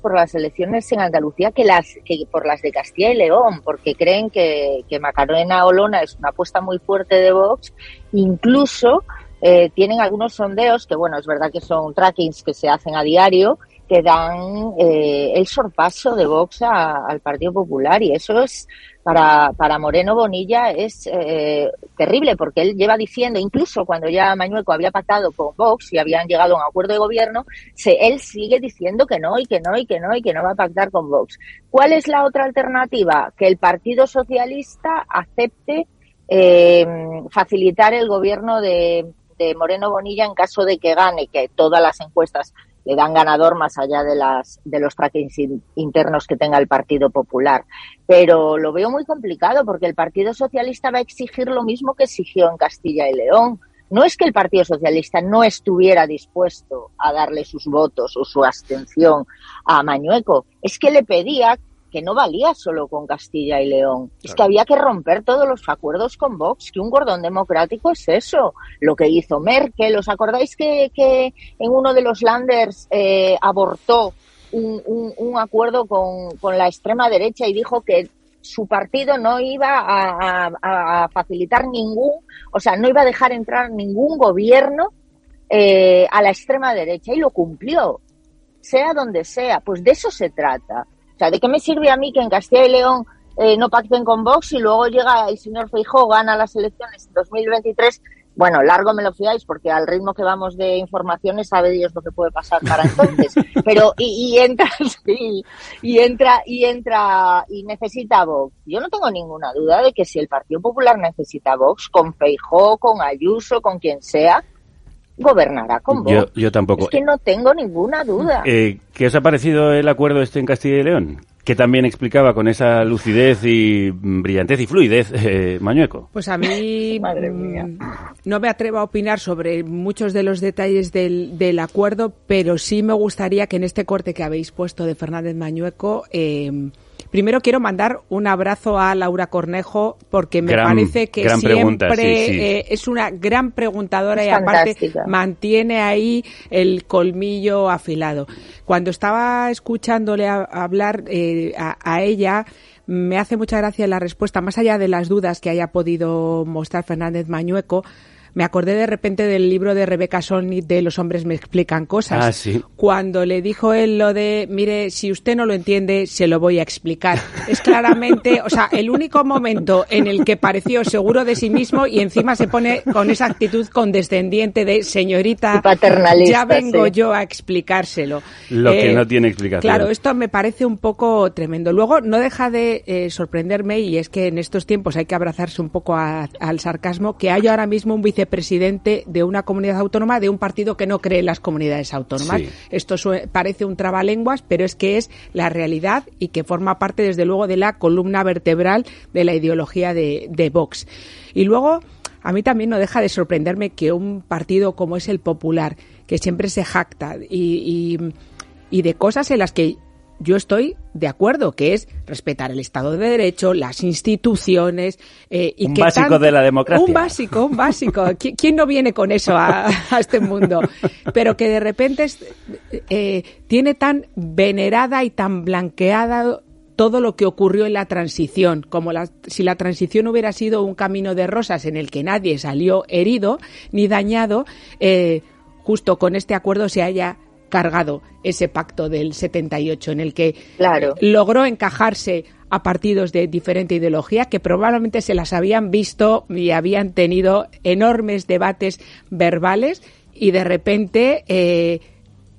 por las elecciones en Andalucía que las que por las de Castilla y León, porque creen que, que Macarena Olona es una apuesta muy fuerte de Vox, incluso eh, tienen algunos sondeos que, bueno, es verdad que son trackings que se hacen a diario, que dan eh, el sorpaso de Vox al Partido Popular y eso es para, para Moreno Bonilla es eh, terrible porque él lleva diciendo, incluso cuando ya Mañueco había pactado con Vox y habían llegado a un acuerdo de gobierno, se, él sigue diciendo que no y que no y que no y que no va a pactar con Vox. ¿Cuál es la otra alternativa? Que el Partido Socialista acepte eh, facilitar el gobierno de, de Moreno Bonilla en caso de que gane, que todas las encuestas le dan ganador más allá de las de los trackings in- internos que tenga el Partido Popular. Pero lo veo muy complicado porque el Partido Socialista va a exigir lo mismo que exigió en Castilla y León. No es que el Partido Socialista no estuviera dispuesto a darle sus votos o su abstención a Mañueco, es que le pedía que no valía solo con Castilla y León. Es que había que romper todos los acuerdos con Vox, que un cordón democrático es eso. Lo que hizo Merkel, ¿os acordáis que, que en uno de los landers eh, abortó un, un, un acuerdo con, con la extrema derecha y dijo que su partido no iba a, a, a, facilitar ningún, o sea, no iba a dejar entrar ningún gobierno eh, a la extrema derecha y lo cumplió, sea donde sea. Pues de eso se trata. O sea, ¿de qué me sirve a mí que en Castilla y León eh, no pacten con Vox y luego llega el señor Feijóo, gana las elecciones en 2023 bueno, largo me lo fiáis porque al ritmo que vamos de informaciones sabe Dios lo que puede pasar para entonces. Pero y, y entra sí, y entra y entra y necesita Vox. Yo no tengo ninguna duda de que si el Partido Popular necesita Vox, con Feijó, con Ayuso, con quien sea, gobernará con Vox. Yo, yo tampoco. Es que no tengo ninguna duda. Eh, ¿Qué os ha parecido el acuerdo este en Castilla y León? que también explicaba con esa lucidez y brillantez y fluidez eh, Mañueco. Pues a mí mm, no me atrevo a opinar sobre muchos de los detalles del, del, acuerdo, pero sí me gustaría que en este corte que habéis puesto de Fernández Mañueco eh, Primero quiero mandar un abrazo a Laura Cornejo porque me gran, parece que siempre pregunta, sí, sí. Eh, es una gran preguntadora Es y aparte fantástica. mantiene ahí el colmillo afilado. Cuando estaba escuchándole a, a hablar eh, a, a ella, me hace mucha gracia la respuesta, más allá de las dudas que haya podido mostrar Fernández Mañueco, me acordé de repente del libro de Rebeca Solnit de Los hombres me explican cosas. Ah, sí. Cuando le dijo él lo de, mire, si usted no lo entiende, se lo voy a explicar. Es claramente, o sea, el único momento en el que pareció seguro de sí mismo y encima se pone con esa actitud condescendiente de señorita, paternalista, ya vengo sí. yo a explicárselo. Lo que Eh, no tiene explicación. Claro, esto me parece un poco tremendo. Luego, no deja de eh, sorprenderme, y es que en estos tiempos hay que abrazarse un poco a- al sarcasmo, que haya ahora mismo un vicepresidente de una comunidad autónoma de un partido que no cree en las comunidades autónomas. Sí. Esto parece un trabalenguas, pero es que es la realidad y que forma parte, desde luego, de la columna vertebral de la ideología de, de Vox. Y luego, a mí también no deja de sorprenderme que un partido como es el Popular, que siempre se jacta y, y, y de cosas en las que yo estoy de acuerdo, que es respetar el Estado de Derecho, las instituciones eh, y Un que básico tanto- de la democracia. Un básico, un básico. ¿Qui- ¿Quién no viene con eso a, a este mundo? Pero que de repente es- eh, tiene tan venerada y tan blanqueada todo lo que ocurrió en la transición, como la- si la transición hubiera sido un camino de rosas en el que nadie salió herido ni dañado, eh, justo con este acuerdo se haya cargado ese pacto del 78 en el que Claro. logró encajarse a partidos de diferente ideología que probablemente se las habían visto y habían tenido enormes debates verbales y de repente eh,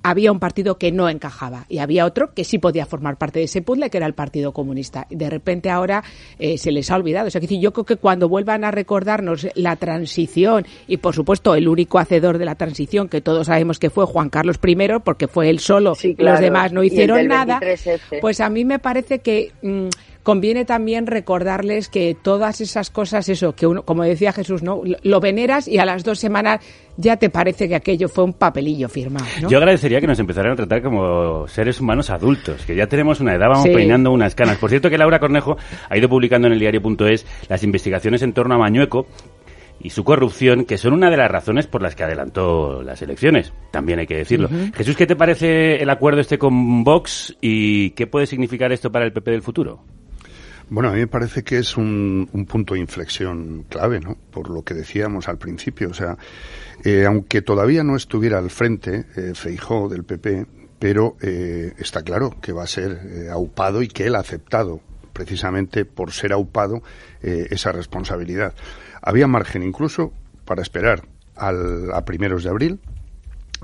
había un partido que no encajaba y había otro que sí podía formar parte de ese puzzle que era el Partido Comunista. De repente ahora eh, se les ha olvidado. O sea, que yo creo que cuando vuelvan a recordarnos la transición y por supuesto el único hacedor de la transición que todos sabemos que fue Juan Carlos I porque fue él solo los demás no hicieron nada, 23F. pues a mí me parece que mm, conviene también recordarles que todas esas cosas, eso, que uno, como decía Jesús, ¿no? Lo- veneras y a las dos semanas ya te parece que aquello fue un papelillo firmado, ¿no? Yo agradecería que nos empezaran a tratar como seres humanos adultos, que ya tenemos una edad, vamos Sí. peinando unas canas. Por cierto que Laura Cornejo ha ido publicando en el diario.es las investigaciones en torno a Mañueco y su corrupción, que son una de las razones por las que adelantó las elecciones, también hay que decirlo. Jesús, ¿qué te parece el acuerdo este con Vox y qué puede significar esto para el PP del futuro? Bueno, a mí me parece que es un, un punto de inflexión clave, ¿no? Por lo que decíamos al principio. O sea, eh, aunque todavía no estuviera al frente eh, Feijó del PP, pero eh, está claro que va a ser eh, aupado y que él ha aceptado, precisamente por ser aupado, eh, esa responsabilidad. Había margen incluso para esperar al, a primeros de abril,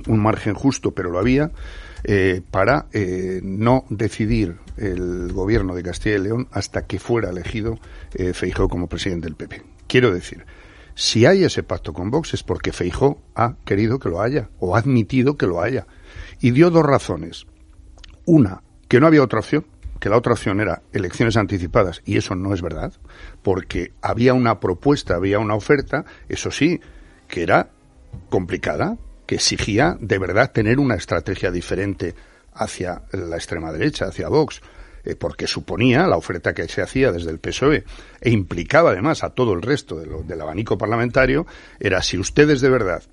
un margen justo, pero lo había, eh, para eh, no decidir el gobierno de Castilla y León hasta que fuera elegido eh, Feijó como presidente del PP. Quiero decir, si hay ese pacto con Vox es porque Feijó ha querido que lo haya o ha admitido que lo haya. Y dio dos razones. Una, que no había otra opción, que la otra opción era elecciones anticipadas, y eso no es verdad, porque había una propuesta, había una oferta, eso sí, que era complicada, que exigía de verdad tener una estrategia diferente hacia la extrema derecha, hacia Vox, eh, porque suponía la oferta que se hacía desde el PSOE e implicaba además a todo el resto del abanico parlamentario, era si ustedes de verdad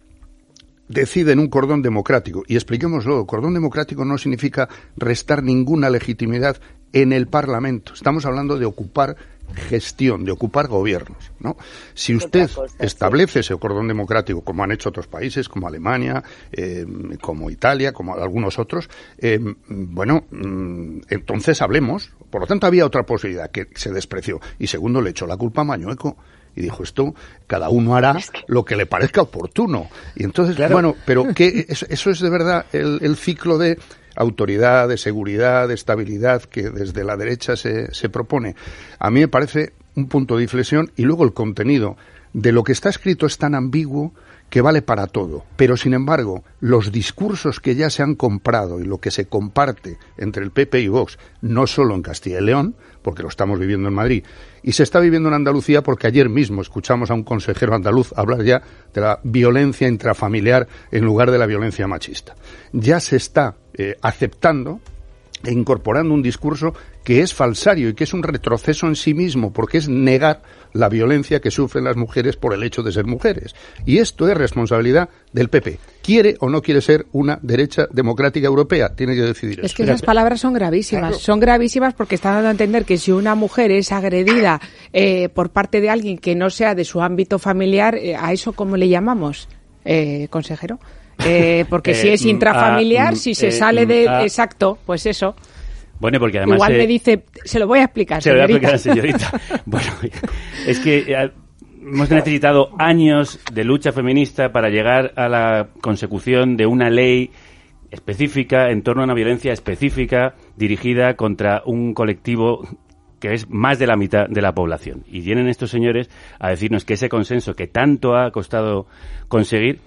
decide en un cordón democrático. Y expliquémoslo, cordón democrático no significa restar ninguna legitimidad en el Parlamento. Estamos hablando de ocupar gestión, de ocupar gobiernos. ¿no? Si usted establece ese cordón democrático, como han hecho otros países, como Alemania, eh, como Italia, como algunos otros, eh, bueno, mm, entonces hablemos. Por lo tanto, había otra posibilidad que se despreció. Y segundo, le echó la culpa a Mañueco y dijo esto cada uno hará lo que le parezca oportuno y entonces bueno pero que eso, es de verdad el, ciclo de autoridad de seguridad de estabilidad que desde la derecha se, se propone. A mí me parece un punto de inflexión y luego el contenido. De lo que está escrito es tan ambiguo que vale para todo. Pero, sin embargo, los discursos que ya se han comprado y lo que se comparte entre el PP y Vox, no solo en Castilla y León, porque lo estamos viviendo en Madrid, y se está viviendo en Andalucía porque ayer mismo escuchamos a un consejero andaluz hablar ya de la violencia intrafamiliar en lugar de la violencia machista. Ya se está eh, aceptando incorporando un discurso que es falsario y que es un retroceso en sí mismo, porque es negar la violencia que sufren las mujeres por el hecho de ser mujeres. Y esto es responsabilidad del PP. ¿Quiere o no quiere ser una derecha democrática europea? Tiene que decidir es eso. que esas palabras son gravísimas. Son gravísimas porque están dando a entender que si una mujer es agredida eh, por parte de alguien que no sea de su ámbito familiar, eh, ¿a eso cómo le llamamos, eh, consejero? Porque si es intrafamiliar, si se sale de... exacto, pues eso. Bueno, porque además... Igual me dice, se lo voy a explicar, Se lo voy a explicar, señorita. bueno, es que eh, hemos necesitado años de lucha feminista para llegar a la consecución de una ley específica en torno a una violencia específica dirigida contra un colectivo que es más de la mitad de la población. Y vienen estos señores a decirnos que ese consenso que tanto ha costado conseguir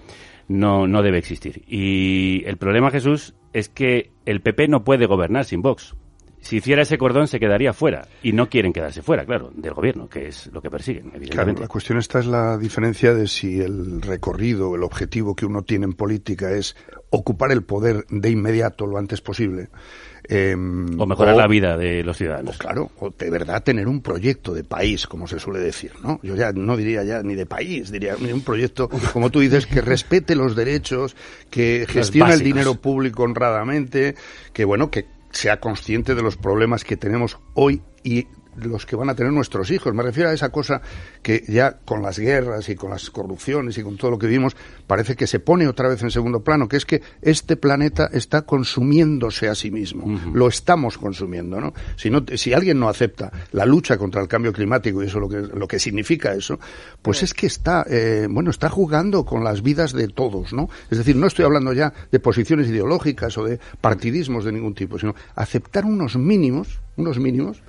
no, no debe existir. Y el problema, Jesús, es que el PP no puede gobernar sin Vox si hiciera ese cordón se quedaría fuera. Y no quieren quedarse fuera, claro, del gobierno, que es lo que persiguen, evidentemente. Claro, la cuestión esta es la diferencia de si el recorrido, el objetivo que uno tiene en política es ocupar el poder de inmediato lo antes posible. Em, o mejorar la vida de los ciudadanos. claro, o de verdad tener un proyecto de país, como se suele decir, ¿no? Yo ya no diría ya ni de país, diría un proyecto, como tú dices, que respete los derechos, que gestione el dinero público honradamente, que bueno, que sea consciente de los problemas que tenemos hoy y los que van a tener nuestros hijos. Me refiero a esa cosa que ya con las guerras y con las corrupciones y con todo lo que vimos parece que se pone otra vez en segundo plano, que es que este planeta está consumiéndose a sí mismo. Lo estamos consumiendo, ¿no? Si, no, si alguien no acepta la lucha contra el cambio climático y eso lo que, lo que significa eso, pues es que está, eh, bueno, está jugando con las vidas de todos, ¿no? Es decir, no estoy hablando ya de posiciones ideológicas o de partidismos de ningún tipo, sino aceptar unos mínimos, unos mínimos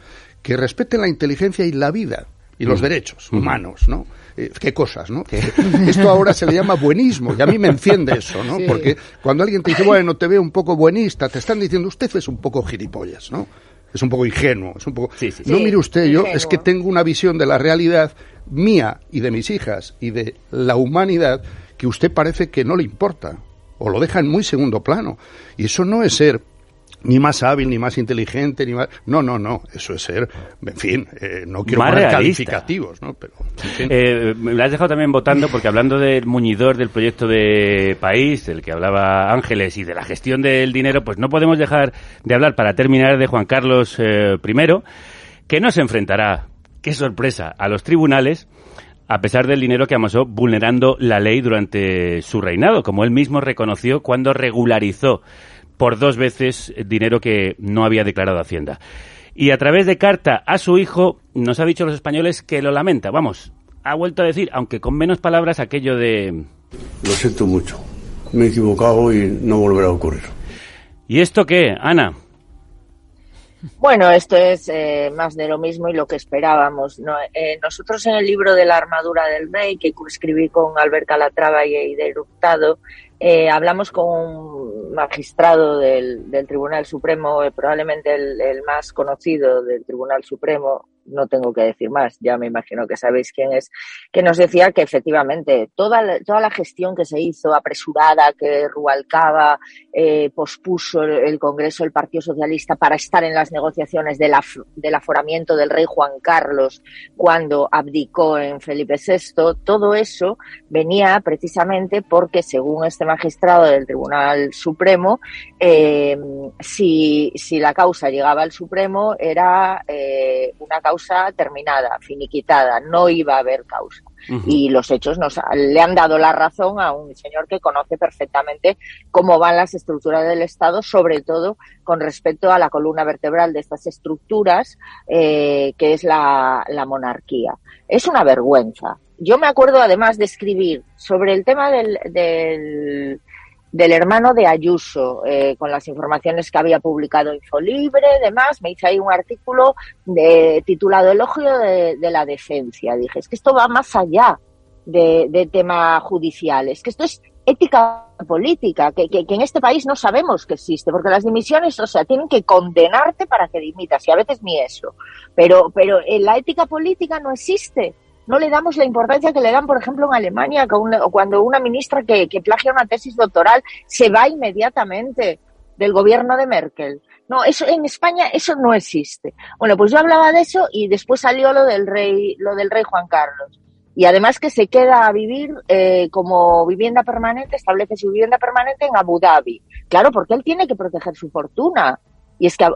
que respeten la inteligencia y la vida y los mm. derechos mm. humanos, ¿no? Eh, qué cosas, ¿no? esto ahora se le llama buenismo y a mí me enciende eso, ¿no? Porque cuando alguien te dice, bueno, te veo un poco buenista, te están diciendo, usted es un poco gilipollas, ¿no? Es un poco ingenuo, es un poco... no, mire usted, yo es que tengo una visión de la realidad mía y de mis hijas y de la humanidad que usted parece que no le importa o lo deja en muy segundo plano. Y eso no es ser ni más hábil, ni más inteligente, ni más... No, no, no, eso es ser, en fin, eh, no quiero más calificativos, ¿no? Pero, eh, me lo has dejado también votando porque hablando del muñidor del proyecto de país, del que hablaba Ángeles, y de la gestión del dinero, pues no podemos dejar de hablar, para terminar, de Juan Carlos eh, I, que no se enfrentará, qué sorpresa, a los tribunales, a pesar del dinero que amasó vulnerando la ley durante su reinado, como él mismo reconoció cuando regularizó por dos veces dinero que no había declarado Hacienda. Y a través de carta a su hijo nos ha dicho a los españoles que lo lamenta. Vamos, ha vuelto a decir, aunque con menos palabras, aquello de... Lo siento mucho. Me he equivocado y no volverá a ocurrir. ¿Y esto qué, Ana? Bueno, esto es eh, más de lo mismo y lo que esperábamos. Eh, nosotros en el libro de la armadura del rey, que escribí con Albert Calatrava y de Hurtado, eh, hablamos con un magistrado del, Tribunal Supremo, probablemente el, más conocido del Tribunal Supremo, no tengo que decir más, ya me imagino que sabéis quién es, que nos decía que efectivamente toda la, toda la gestión que se hizo apresurada, que Rubalcaba eh, pospuso el, Congreso del Partido Socialista para estar en las negociaciones del, del aforamiento del rey Juan Carlos cuando abdicó en Felipe VI, todo eso venía precisamente porque, según este magistrado del Tribunal Supremo, eh, si, si la causa llegaba al Supremo era eh, una causa causa terminada, finiquitada, no iba a haber causa. Y los hechos nos le han dado la razón a un señor que conoce perfectamente cómo van las estructuras del Estado, sobre todo con respecto a la columna vertebral de estas estructuras, eh, que es la, la monarquía. Es una vergüenza. Yo me acuerdo además de escribir sobre el tema del, del del hermano de Ayuso, eh, con las informaciones que había publicado Infolibre, demás, me hice ahí un artículo de, titulado Elogio de, la decencia. Dije, es que esto va más allá de, de tema judicial, es que esto es ética política, que, que, en este país no sabemos que existe, porque las dimisiones, o sea, tienen que condenarte para que dimitas, y a veces ni eso. Pero, pero en la ética política no existe no le damos la importancia que le dan, por ejemplo, en Alemania, cuando una ministra que, plagia una tesis doctoral se va inmediatamente del gobierno de Merkel. No, eso en España eso no existe. Bueno, pues yo hablaba de eso y después salió lo del rey, lo del rey Juan Carlos. Y además que se queda a vivir eh, como vivienda permanente, establece su vivienda permanente en Abu Dhabi. Claro, porque él tiene que proteger su fortuna. Y es que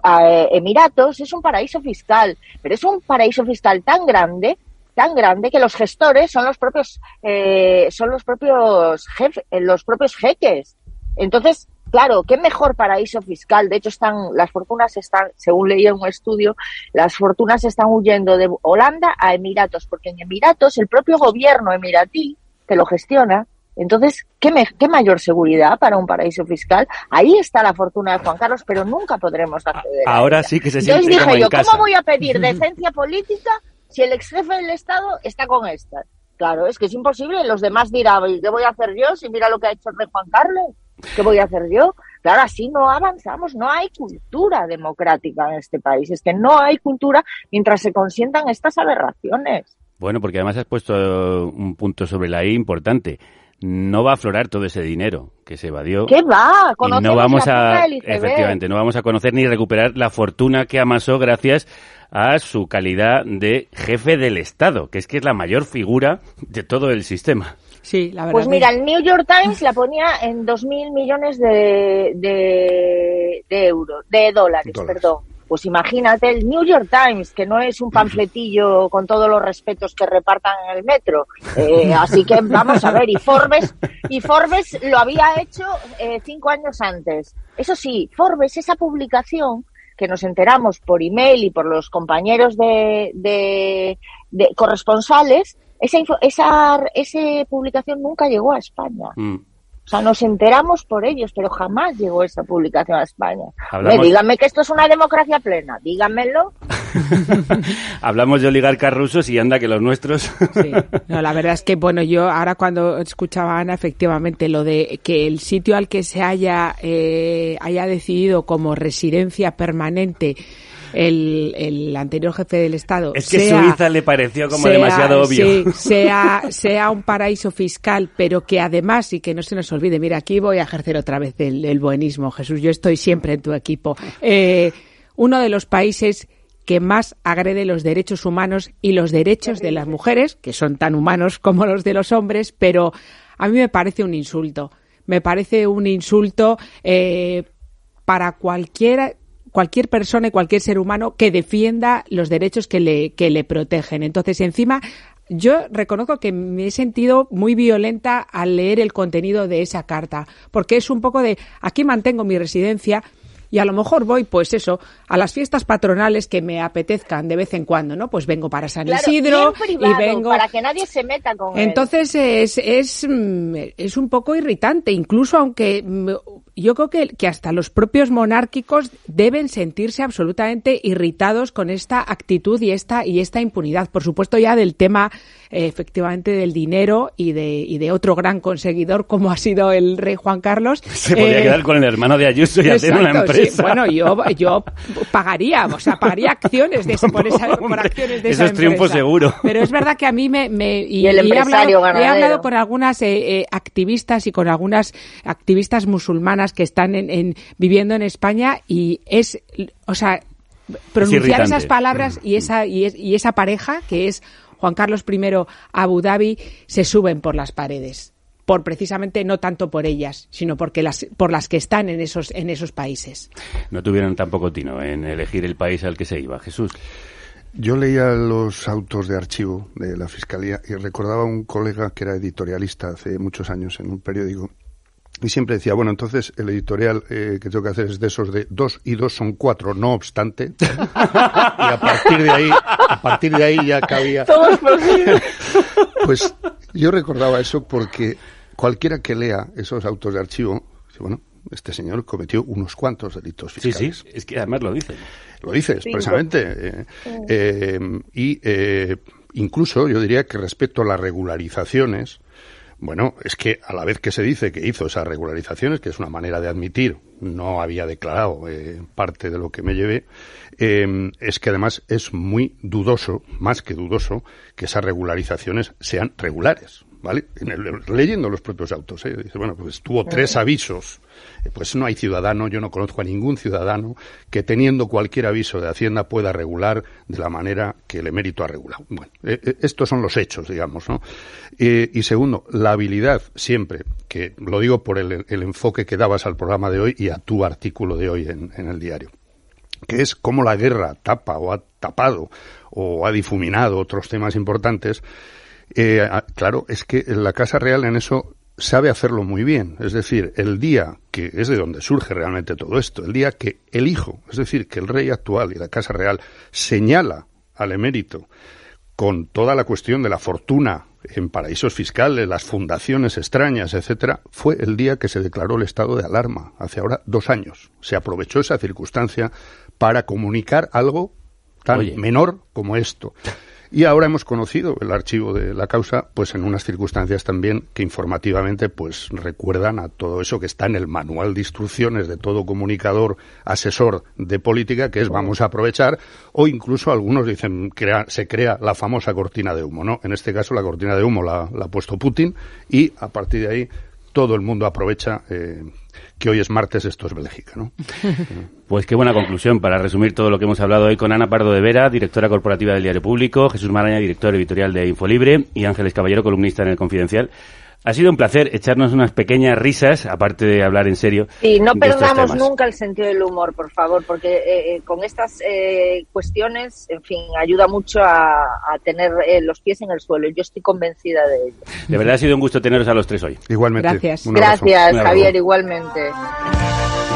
Emiratos es un paraíso fiscal, pero es un paraíso fiscal tan grande tan grande que los gestores son los propios eh, son los propios jefes, eh, los propios jeques. Entonces, claro, qué mejor paraíso fiscal. De hecho, están las fortunas están, según leí en un estudio, las fortunas están huyendo de Holanda a Emiratos, porque en Emiratos el propio gobierno emiratí que lo gestiona entonces, ¿qué, ¿qué, mayor seguridad para un paraíso fiscal? Ahí está la fortuna de Juan Carlos, pero nunca podremos acceder. Ahora sí que se siente Entonces dije yo, ¿cómo voy a pedir decencia política si el ex jefe del Estado está con esta. Claro, es que es imposible. Los demás dirán, ¿qué voy a hacer yo si mira lo que ha hecho el rey Juan Carlos? ¿Qué voy a hacer yo? Claro, así no avanzamos, no hay cultura democrática en este país. Es que no hay cultura mientras se consientan estas aberraciones. Bueno, porque además has puesto un punto sobre la I importante no va a aflorar todo ese dinero que se evadió. ¿Qué va? Y no vamos a, efectivamente, no vamos a conocer ni recuperar la fortuna que amasó gracias a su calidad de jefe del Estado, que es que es la mayor figura de todo el sistema. Sí, la verdad. Pues mira, el New York Times la ponía en 2.000 millones de, de, euros, de dólares, perdón. Pues imagínate el New York Times, que no es un panfletillo con todos los respetos que repartan en el metro. Eh, así que vamos a ver, y Forbes, y Forbes lo había hecho eh, cinco años antes. Eso sí, Forbes, esa publicación que nos enteramos por email y por los compañeros de, de, corresponsales, esa, esa, esa publicación nunca llegó a España. Mm. O sea, nos enteramos por ellos, pero jamás llegó esa publicación a España. díganme que esto es una democracia plena, díganmelo. Hablamos de oligarcas rusos y anda que los nuestros. sí. No, la verdad es que, bueno, yo ahora cuando escuchaba a Ana, efectivamente, lo de que el sitio al que se haya, eh, haya decidido como residencia permanente el, el anterior jefe del Estado. Es que Suiza le pareció como demasiado obvio. sea, sea un paraíso fiscal, pero que además, y que no se nos olvide, mira, aquí voy a ejercer otra vez el, buenismo, Jesús, yo estoy siempre en tu equipo. Eh, uno de los países que más agrede los derechos humanos y los derechos de las mujeres, que son tan humanos como los de los hombres, pero a mí me parece un insulto. Me parece un insulto eh, para cualquiera cualquier persona y cualquier ser humano que defienda los derechos que le, que le protegen. Entonces, encima, yo reconozco que me he sentido muy violenta al leer el contenido de esa carta, porque es un poco de aquí mantengo mi residencia, y a lo mejor voy, pues eso, a las fiestas patronales que me apetezcan de vez en cuando, ¿no? Pues vengo para San Isidro y vengo para que nadie se meta con Entonces es es mm, es un poco irritante, incluso aunque mm, yo creo que, que hasta los propios monárquicos deben sentirse absolutamente irritados con esta actitud y esta y esta impunidad. Por supuesto ya del tema eh, efectivamente del dinero y de y de otro gran conseguidor como ha sido el rey Juan Carlos. Se podría eh, quedar con el hermano de Ayuso y hacer una empresa Sí, bueno, yo, yo pagaría, o sea, pagaría acciones de, por, esa, por acciones de Eso esa es triunfo empresa. seguro. Pero es verdad que a mí me... me Y el he hablado, he hablado con algunas eh, eh, activistas y con algunas activistas musulmanas que están en, en- viviendo en España y es, o sea, pronunciar esas palabras y esa, y, es- y esa pareja que es Juan Carlos I Abu Dhabi se suben por las paredes por precisamente no tanto por ellas, sino porque las por las que están en esos en esos países. No tuvieron tampoco tino en elegir el país al que se iba. Jesús. Yo leía los autos de archivo de la Fiscalía y recordaba a un colega que era editorialista hace muchos años en un periódico y siempre decía, bueno, entonces el editorial eh, que tengo que hacer es de esos de dos y dos son cuatro, no obstante. y a partir de ahí, a partir de ahí ya cabía. Todos por sí. Pues yo recordaba eso porque cualquiera que lea esos autos de archivo, dice, bueno, este señor cometió unos cuantos delitos Sí, fiscales. sí, es que además lo dicen. Lo dice expresamente. eh, eh, y eh, incluso yo diría que respecto a las regularizaciones, bueno, es que a la vez que se dice que hizo esas regularizaciones, que es una manera de admitir, no había declarado eh, parte de lo que me llevé, eh, es que además es muy dudoso, más que dudoso, que esas regularizaciones sean regulares. ¿Vale? En el- leyendo los propios autos, ¿eh? dice, bueno, pues tuvo tres avisos. Eh, Pues no hay ciudadano, yo no conozco a ningún ciudadano que teniendo cualquier aviso de Hacienda pueda regular de la manera que el emérito ha regulado. Bueno, eh, eh, estos son los hechos, digamos, ¿no? Y segundo, la habilidad siempre, que lo digo por el, enfoque que dabas al programa de hoy y a tu artículo de hoy en, el diario que es cómo la guerra tapa o ha tapado o ha difuminado otros temas importantes, claro, es que la Casa Real en eso sabe hacerlo muy bien. Es decir, el día que es de donde surge realmente todo esto, el día que el hijo, es decir, que el rey actual y la Casa Real señala al emérito con toda la cuestión de la fortuna en paraísos fiscales, las fundaciones extrañas, etcétera, fue el día que se declaró el estado de alarma, hace ahora dos años. Se aprovechó esa circunstancia para comunicar algo tan Oye. menor como esto. Y ahora hemos conocido el archivo de la causa, pues en unas circunstancias también que informativamente pues recuerdan a todo eso que está en el manual de instrucciones de todo comunicador asesor de política, que es vamos a aprovechar, o incluso algunos dicen crea- se crea la famosa cortina de humo, ¿no? En este caso la cortina de humo la, la ha puesto Putin y a partir de ahí todo el mundo aprovecha eh, que hoy es martes, esto es Bélgica, ¿no? Pues qué buena conclusión para resumir todo lo que hemos hablado hoy con Ana Pardo de Vera, directora corporativa del Diario Público, Jesús Maraña, director editorial de Infolibre y Ángeles Caballero, columnista en El Confidencial. Ha sido un placer echarnos unas pequeñas risas, aparte de hablar en serio. Y no perdamos nunca el sentido del humor, por favor, porque eh, eh, con estas eh, cuestiones, en fin, ayuda mucho a, a tener eh, los pies en el suelo. Yo estoy convencida de ello. De verdad ha sido un gusto teneros a los tres hoy. Igualmente. Gracias. Gracias. Javier, igualmente.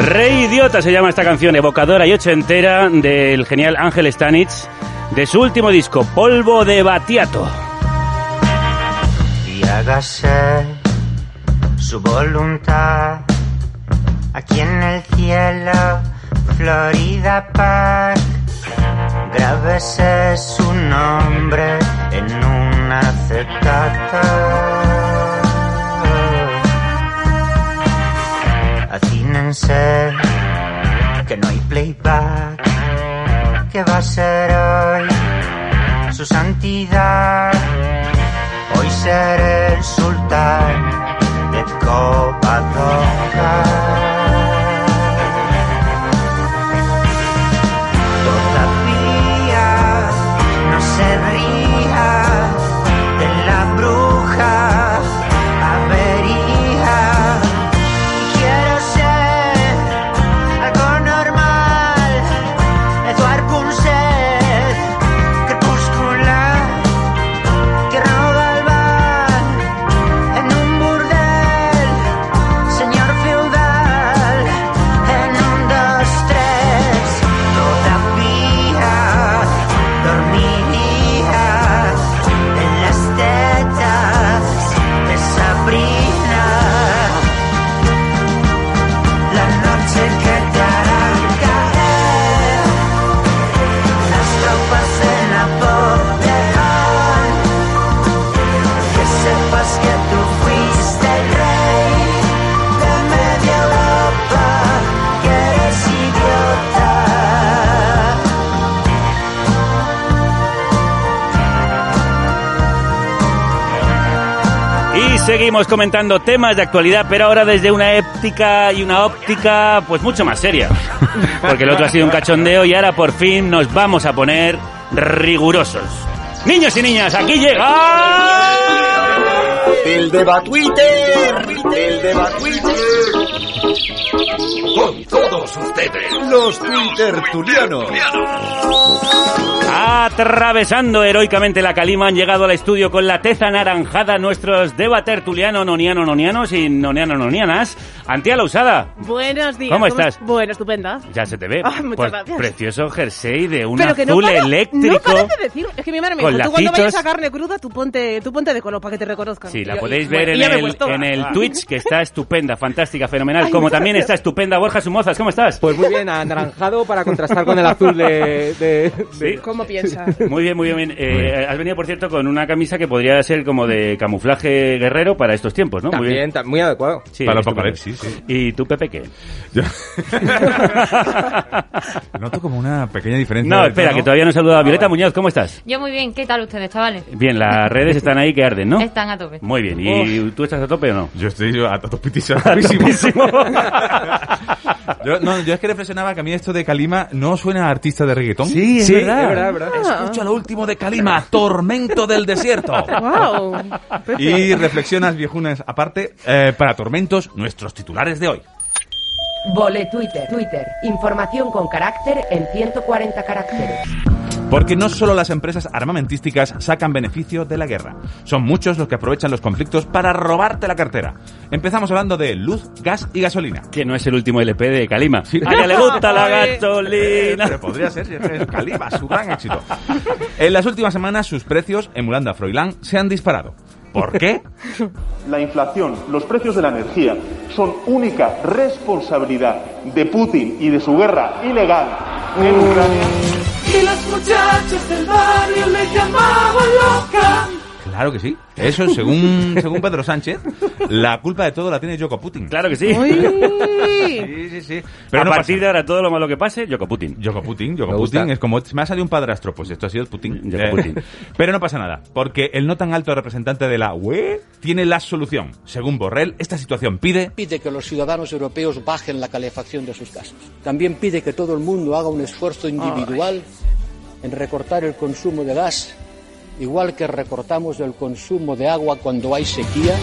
Rey Idiota se llama esta canción, evocadora y ochentera del genial Ángel Stanich, de su último disco, Polvo de Batiato. Y hágase su voluntad aquí en el cielo, Florida Park. Grábese su nombre en un acetato. Acínense que no hay playback. que va a ser hoy? Su santidad. Seré el sultán de Covadonga. Seguimos comentando temas de actualidad, pero ahora desde una ética y una óptica pues mucho más seria. Porque el otro ha sido un cachondeo y ahora por fin nos vamos a poner rigurosos. Niños y niñas, aquí llega... El deba Twitter, el Twitter. Con todos ustedes, los Twitter Tulianos. Atravesando heroicamente la calima han llegado al estudio con la teza anaranjada nuestros debatertuliano, noniano, nonianos y noniano, nonianas. Antía la usada. Buenos días. ¿Cómo estás? Bueno, estupenda. Ya se te ve. Ah, muchas Pues gracias. Precioso jersey de un Pero que no azul para- eléctrico. No paras de decir. Es que mi madre me dijo, tú cuando vayas a carne cruda, tú ponte, tú ponte de color para que te reconozcan. Sí, la podéis y- ver bueno, en, el, en el Ah. Twitch, que está estupenda, fantástica, fenomenal. Ay, Como también gracias. está estupenda Borja Sumozas. ¿Cómo estás? Pues muy bien, anaranjado para contrastar con el azul de... de- de- ¿Cómo piensas? Muy bien, muy bien. muy bien. Eh, has venido, por cierto, con una camisa que podría ser como de camuflaje guerrero para estos tiempos, ¿no? muy bien. muy adecuado. Sí, Para el apocalipsis, sí. ¿Y tú, Pepe, qué? Noto como una pequeña diferencia. No, espera, tono. que todavía no he saludado a Violeta Muñoz. ¿Cómo estás? Yo muy bien, ¿qué tal ustedes, chavales? Bien, las redes están ahí que arden, ¿no? Están a tope. Muy bien. ¿Y tú estás a tope o no? Yo estoy yo a topísimo. yo, no, yo es que reflexionaba que a mí esto de Kalima no suena a artista de reggaetón. Sí, es Sí, verdad. es verdad, es verdad. Escucha lo último de Kalima, Tormento del Desierto. Wow. Y reflexionas, viejunas, aparte, eh, para Tormentos, nuestros titulares de hoy. Vole Twitter, Twitter. Información con carácter en 140 caracteres. Porque no solo las empresas armamentísticas sacan beneficio de la guerra, son muchos los que aprovechan los conflictos para robarte la cartera. Empezamos hablando de luz, gas y gasolina. Que no es el último LP de Kalima. A ella le gusta la gasolina. Pero podría ser si que es Kalima, su gran éxito. En las últimas semanas sus precios, emulando a Froilán, se han disparado. ¿Por qué? La inflación, los precios de la energía son única responsabilidad de Putin y de su guerra ilegal en Ucrania. Y las muchachas del barrio le llamaban loca. Claro que sí. Eso, según, según Pedro Sánchez, la culpa de todo la tiene Yoko Putin. Claro que sí. Sí, sí, sí. Pero a no partir pasa. de ahora todo lo malo que pase, Yoko Putin. Yoko Putin, Yoko Me Putin gusta. es como me ha salido un padrastro, pues esto ha sido Putin. Yoko Eh, Putin. Pero no pasa nada, porque el no tan alto representante de la UE tiene la solución. Según Borrell, esta situación pide Pide que los ciudadanos europeos bajen la calefacción de sus casas. También pide que todo el mundo haga un esfuerzo individual en recortar el consumo de gas, igual que recortamos el consumo de agua cuando hay sequía.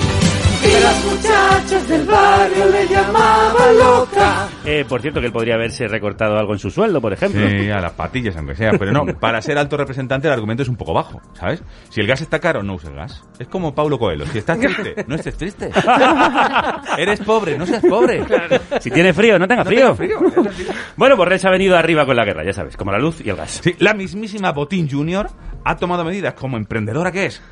Y las muchachas del barrio le llamaban loca. Eh, por cierto, que él podría haberse recortado algo en su sueldo, por ejemplo. Sí, a las patillas, aunque sea. Pero no, para ser alto representante el argumento es un poco bajo, ¿sabes? Si el gas está caro, no uses gas. Es como Paulo Coelho. Si estás triste, no estés triste. Eres pobre, no seas pobre. Si tiene frío, no tenga No frío. Bueno, Borrell se ha venido arriba con la guerra, ya sabes, como la luz y el gas. Sí, la mismísima Botín Junior ha tomado medidas como emprendedora que es.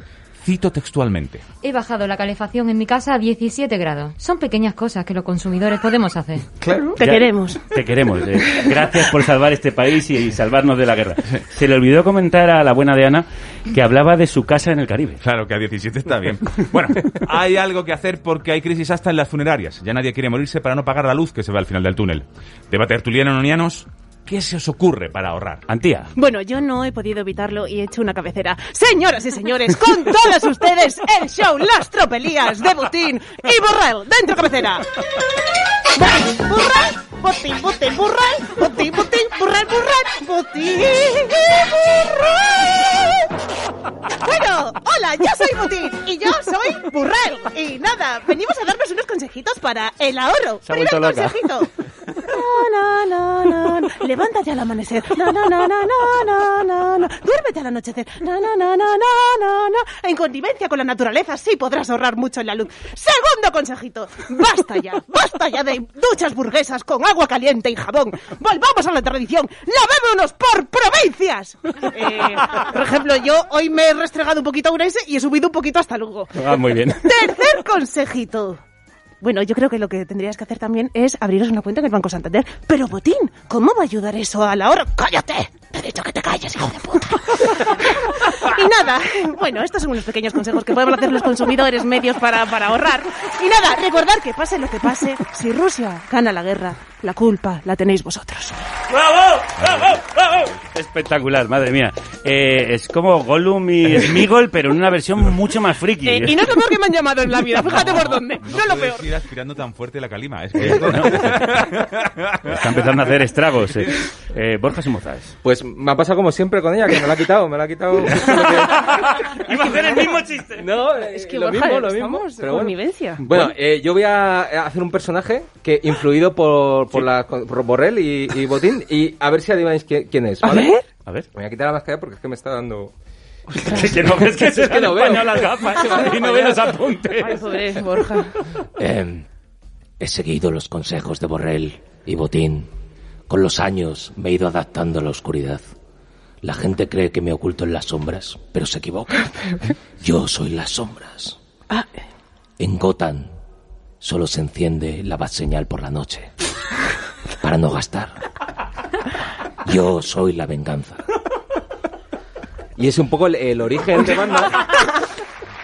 Cito textualmente. He bajado la calefacción en mi casa a 17 grados. Son pequeñas cosas que los consumidores podemos hacer. Claro. Te queremos. Te queremos. eh. Gracias por salvar este país y, y salvarnos de la guerra. Se le olvidó comentar a la buena de Ana que hablaba de su casa en el Caribe. Claro que a 17 está bien. Bueno, hay algo que hacer porque hay crisis hasta en las funerarias. Ya nadie quiere morirse para no pagar la luz que se ve al final del túnel. Debate artuliano nonianos. ¿Qué se os ocurre para ahorrar? Antía. Bueno, yo no he podido evitarlo y he hecho una cabecera. Señoras y señores, con todos ustedes, el show Las Tropelías de Butín y Borrell, dentro cabecera. Borrell, Butín, Butín, Borrell, Butín, Butín, Borrell, Borrell, Butín, Borrell. Bueno, hola, yo soy Butín y yo soy Burrell. Y nada, venimos a darnos unos consejitos para el ahorro. Se ha vuelto Primer consejito. No, no, no, no. Levántate al amanecer. No, no, no, no, no, no, no. Duérmete al anochecer. No, no, no, no, no, no, no. En connivencia con la naturaleza sí podrás ahorrar mucho en la luz. Segundo consejito. Basta ya, basta ya de duchas burguesas con agua caliente y jabón. Volvamos a la tradición. Lavémonos por provincias. Eh, por ejemplo, yo hoy me he restregado un poquito a Urense y he subido un poquito hasta Lugo. Ah, muy bien. Tercer consejito. Bueno, yo creo que lo que tendrías que hacer también es abriros una cuenta en el Banco Santander. Pero, Botín, ¿cómo va a ayudar eso al ahorro? ¡Cállate! Te he dicho que te calles, hijo de puta. y nada, bueno, estos son unos pequeños consejos que podemos hacer los consumidores medios para, para ahorrar. Y nada, recordar que pase lo que pase, si Rusia gana la guerra, la culpa la tenéis vosotros. ¡Bravo! ¡Bravo! ¡Bravo! Espectacular, madre mía. eh, es como Gollum y Smigol, pero en una versión mucho más friki. Eh, y no es lo peor que me han llamado en la vida, fíjate por dónde. No, es lo peor. ir aspirando tan fuerte la calima. Es que Eh, esto no- Está empezando a hacer estragos. eh. Eh, Borja Simozaes. Pues me ha pasado como siempre con ella, que me la ha quitado, me la ha quitado. Iba a hacer el mismo chiste. No, Es que lo Borja, mismo, lo mismo. pero bueno. connivencia. Bueno, eh, yo voy a hacer un personaje que influido por, por, la, por Borrell y, y Botín y a ver si adivináis quién, quién es. A ¿vale? ver. A ver. Me voy a quitar la mascarilla porque es que me está dando... que no ves que se Es que no veo. las gafas y no ve los apuntes. Ay, joder, Borja. Em, he seguido los consejos de Borrell y Botín. Con los años me he ido adaptando a la oscuridad. La gente cree que me oculto en las sombras, pero se equivoca. Yo soy las sombras. En Gotham solo se enciende la bat señal por la noche. Para no gastar. Yo soy la venganza. Y es un poco el, el origen de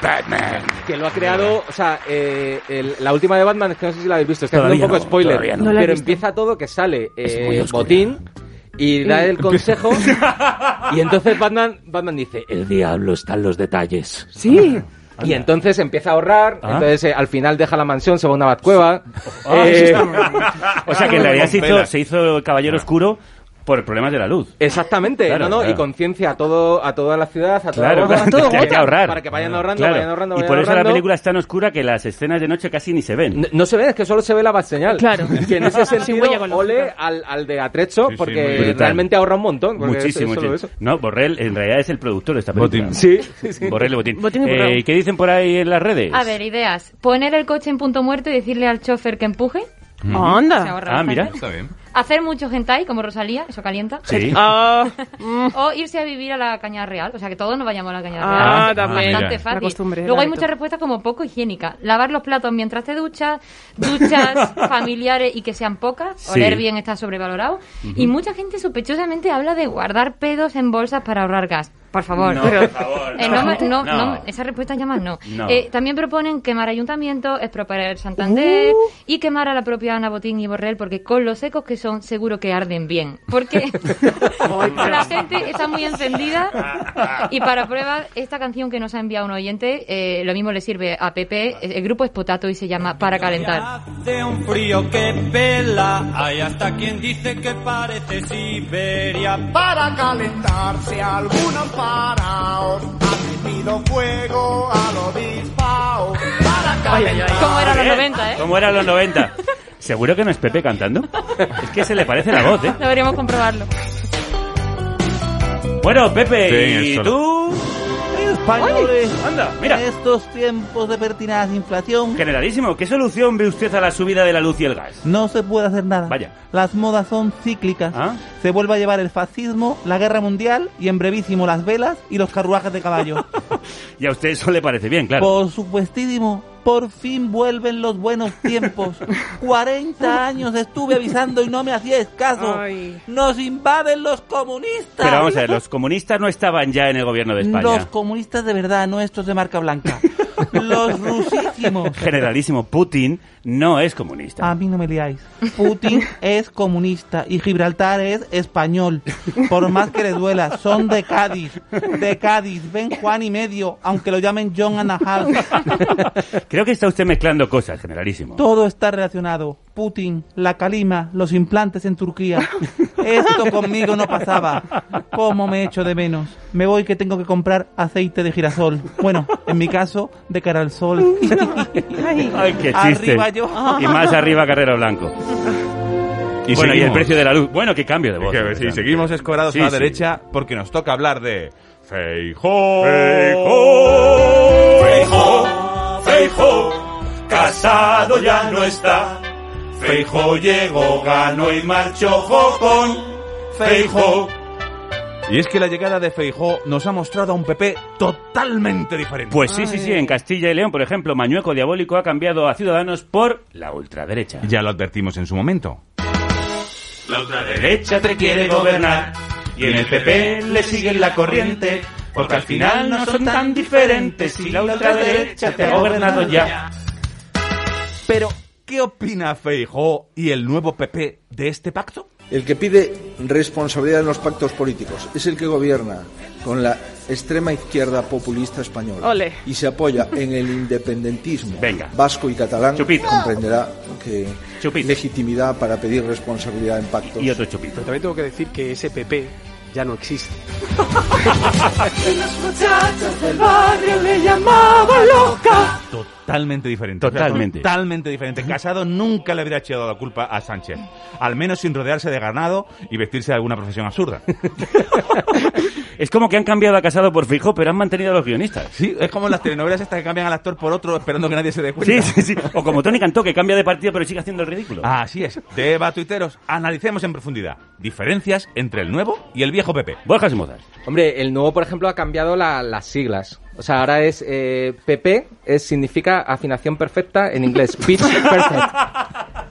Batman. Que lo ha creado, o sea, eh, el- la última de Batman, es que no sé si la habéis visto, está haciendo Todavía un poco no, spoiler. todavía no. No la he pero visto. empieza todo que sale eh, muy oscura. Botín y da el consejo. y entonces Batman, Batman dice, El diablo está en los detalles. Sí. Y entonces empieza a ahorrar, Ah. entonces eh, al final deja la mansión, se va a una batcueva. Ah, Eh, O sea que en realidad se hizo, se hizo el Caballero Oscuro por problemas de la luz. Exactamente, Claro, no, no, claro. y conciencia a todo, a toda la ciudad, a toda Claro, que hay que ahorrar. Para que vayan ahorrando, Claro. vayan ahorrando, y por eso la película es tan oscura que las escenas de noche casi ni se ven. No, no se ve, es que solo se ve la bat señal. Claro. Que en ese sentido, con ole al, al de Atrecho, Sí, sí, porque realmente ahorra un montón. Muchísimo, es solo muchísimo. eso. No, Borrell en realidad es el productor de esta película. Botín. Sí, sí, sí. Borrell y Botín. Botín y Eh, Borrell. ¿y ¿Qué dicen por ahí en las redes? A ver, ideas. Poner el coche en punto muerto y decirle al chofer que empuje. Ahorra Ah, mira. bastante. Está bien. Hacer mucho hentai, como Rosalía, eso calienta. Sí. Ah, mm. O irse a vivir a la Cañada Real. O sea, que todos nos vayamos a la Cañada Ah, Real. también. Bastante fácil. La costumbre, Luego hay muchas respuestas como poco higiénica. Lavar los platos mientras te duchas, duchas familiares y que sean pocas. Sí. Oler bien está sobrevalorado. Y mucha gente sospechosamente habla de guardar pedos en bolsas para ahorrar gas. Por favor. No, Pero- por favor, Eh, no. no, no, No. no, esa respuesta ya más no. No. Eh, también proponen quemar ayuntamientos, expropiar Santander Uh. y quemar a la propia Ana Botín y Borrell porque con los secos que son seguro que arden bien. Porque la gente está muy encendida y para prueba esta canción que nos ha enviado un oyente, eh, lo mismo le sirve a Pepe, el grupo es Potato y se llama Para calentar. Hace un frío que pela, hay hasta quien dice que parece Siberia. Para calentarse algunos paraos, han metido fuego a lo dispao. ¿Cómo eran los Bien. 90, eh? ¿Cómo eran los 90? ¿Seguro que no es Pepe cantando? Es que se le parece la voz, ¿eh? Deberíamos comprobarlo. Bueno, Pepe, Sí, ¿y tú? Españoles, Anda, mira. en estos tiempos de pertinaz inflación, Generalísimo, ¿qué solución ve usted a la subida de la luz y el gas? no se puede hacer nada. Vaya. Las modas son cíclicas. ¿Ah? Se vuelve a llevar el fascismo, la guerra mundial y en brevísimo las velas y los carruajes de caballo. Y a usted eso le parece bien, claro. Por supuestísimo, por fin vuelven los buenos tiempos. 40 años estuve avisando y no me hacíais caso. Ay. Nos invaden los comunistas. Pero vamos a ver, los comunistas no estaban ya en el gobierno de España. Los comunistas de verdad, no estos de marca blanca. los rusísimos. Generalísimo, Putin no es comunista. A mí no me liáis. Putin es comunista y Gibraltar es español. Por más que le duela, son de Cádiz. De Cádiz. Ven Juan y medio, aunque lo llamen John and a half. Creo que está usted mezclando cosas, generalísimo. Todo está relacionado. Putin, la calima, los implantes en Turquía. Esto conmigo no pasaba. ¿Cómo me echo de menos? Me voy que tengo que comprar aceite de girasol. Bueno, en mi caso, de cara al sol. Ay, qué chiste. Arriba yo. Y más arriba Carrero Blanco. Y bueno, y el precio de la luz. Bueno, qué cambio de voz. Que, ¿verdad? sí, seguimos escorados Sí, a la sí. derecha porque nos toca hablar de Feijó. Feijó, Feijó, casado ya no está. Feijó llegó, ganó y marchó jocón. Feijó. Y es que la llegada de Feijó nos ha mostrado a un PP totalmente diferente. Pues sí, sí, sí. En Castilla y León, por ejemplo, Mañueco Diabólico ha cambiado a Ciudadanos por la ultraderecha. Ya lo advertimos en su momento. La ultraderecha te quiere gobernar y en el PP le siguen la corriente. Porque al final no son tan diferentes si la ultraderecha te ha gobernado ya. Pero, ¿qué opina Feijó y el nuevo PP de este pacto? El que pide responsabilidad en los pactos políticos es el que gobierna con la extrema izquierda populista española Ole. y se apoya en el independentismo Venga. vasco y catalán, Chupito. comprenderá que Chupito. legitimidad para pedir responsabilidad en pactos. Y otro chupito. Pero también tengo que decir que ese PP ya no existe. Los muchachos del barrio le llamaban loca. Totalmente diferente. Totalmente. O sea, totalmente diferente. Casado nunca le habría echado la culpa a Sánchez. Al menos sin rodearse de ganado y vestirse de alguna profesión absurda. Es como que han cambiado a Casado por Fijo, pero han mantenido a los guionistas. Sí, es como en las telenovelas estas que cambian al actor por otro esperando que nadie se dé cuenta. Sí, sí, sí. O como Tony Cantó, que cambia de partido pero sigue haciendo el ridículo. Así es. Deba tuiteros, analicemos en profundidad diferencias entre el nuevo y el viejo PP. Borja Simozas. Hombre, el nuevo, por ejemplo, ha cambiado la- las siglas. O sea, ahora es eh, PP, es, significa afinación perfecta en inglés. Pitch perfect.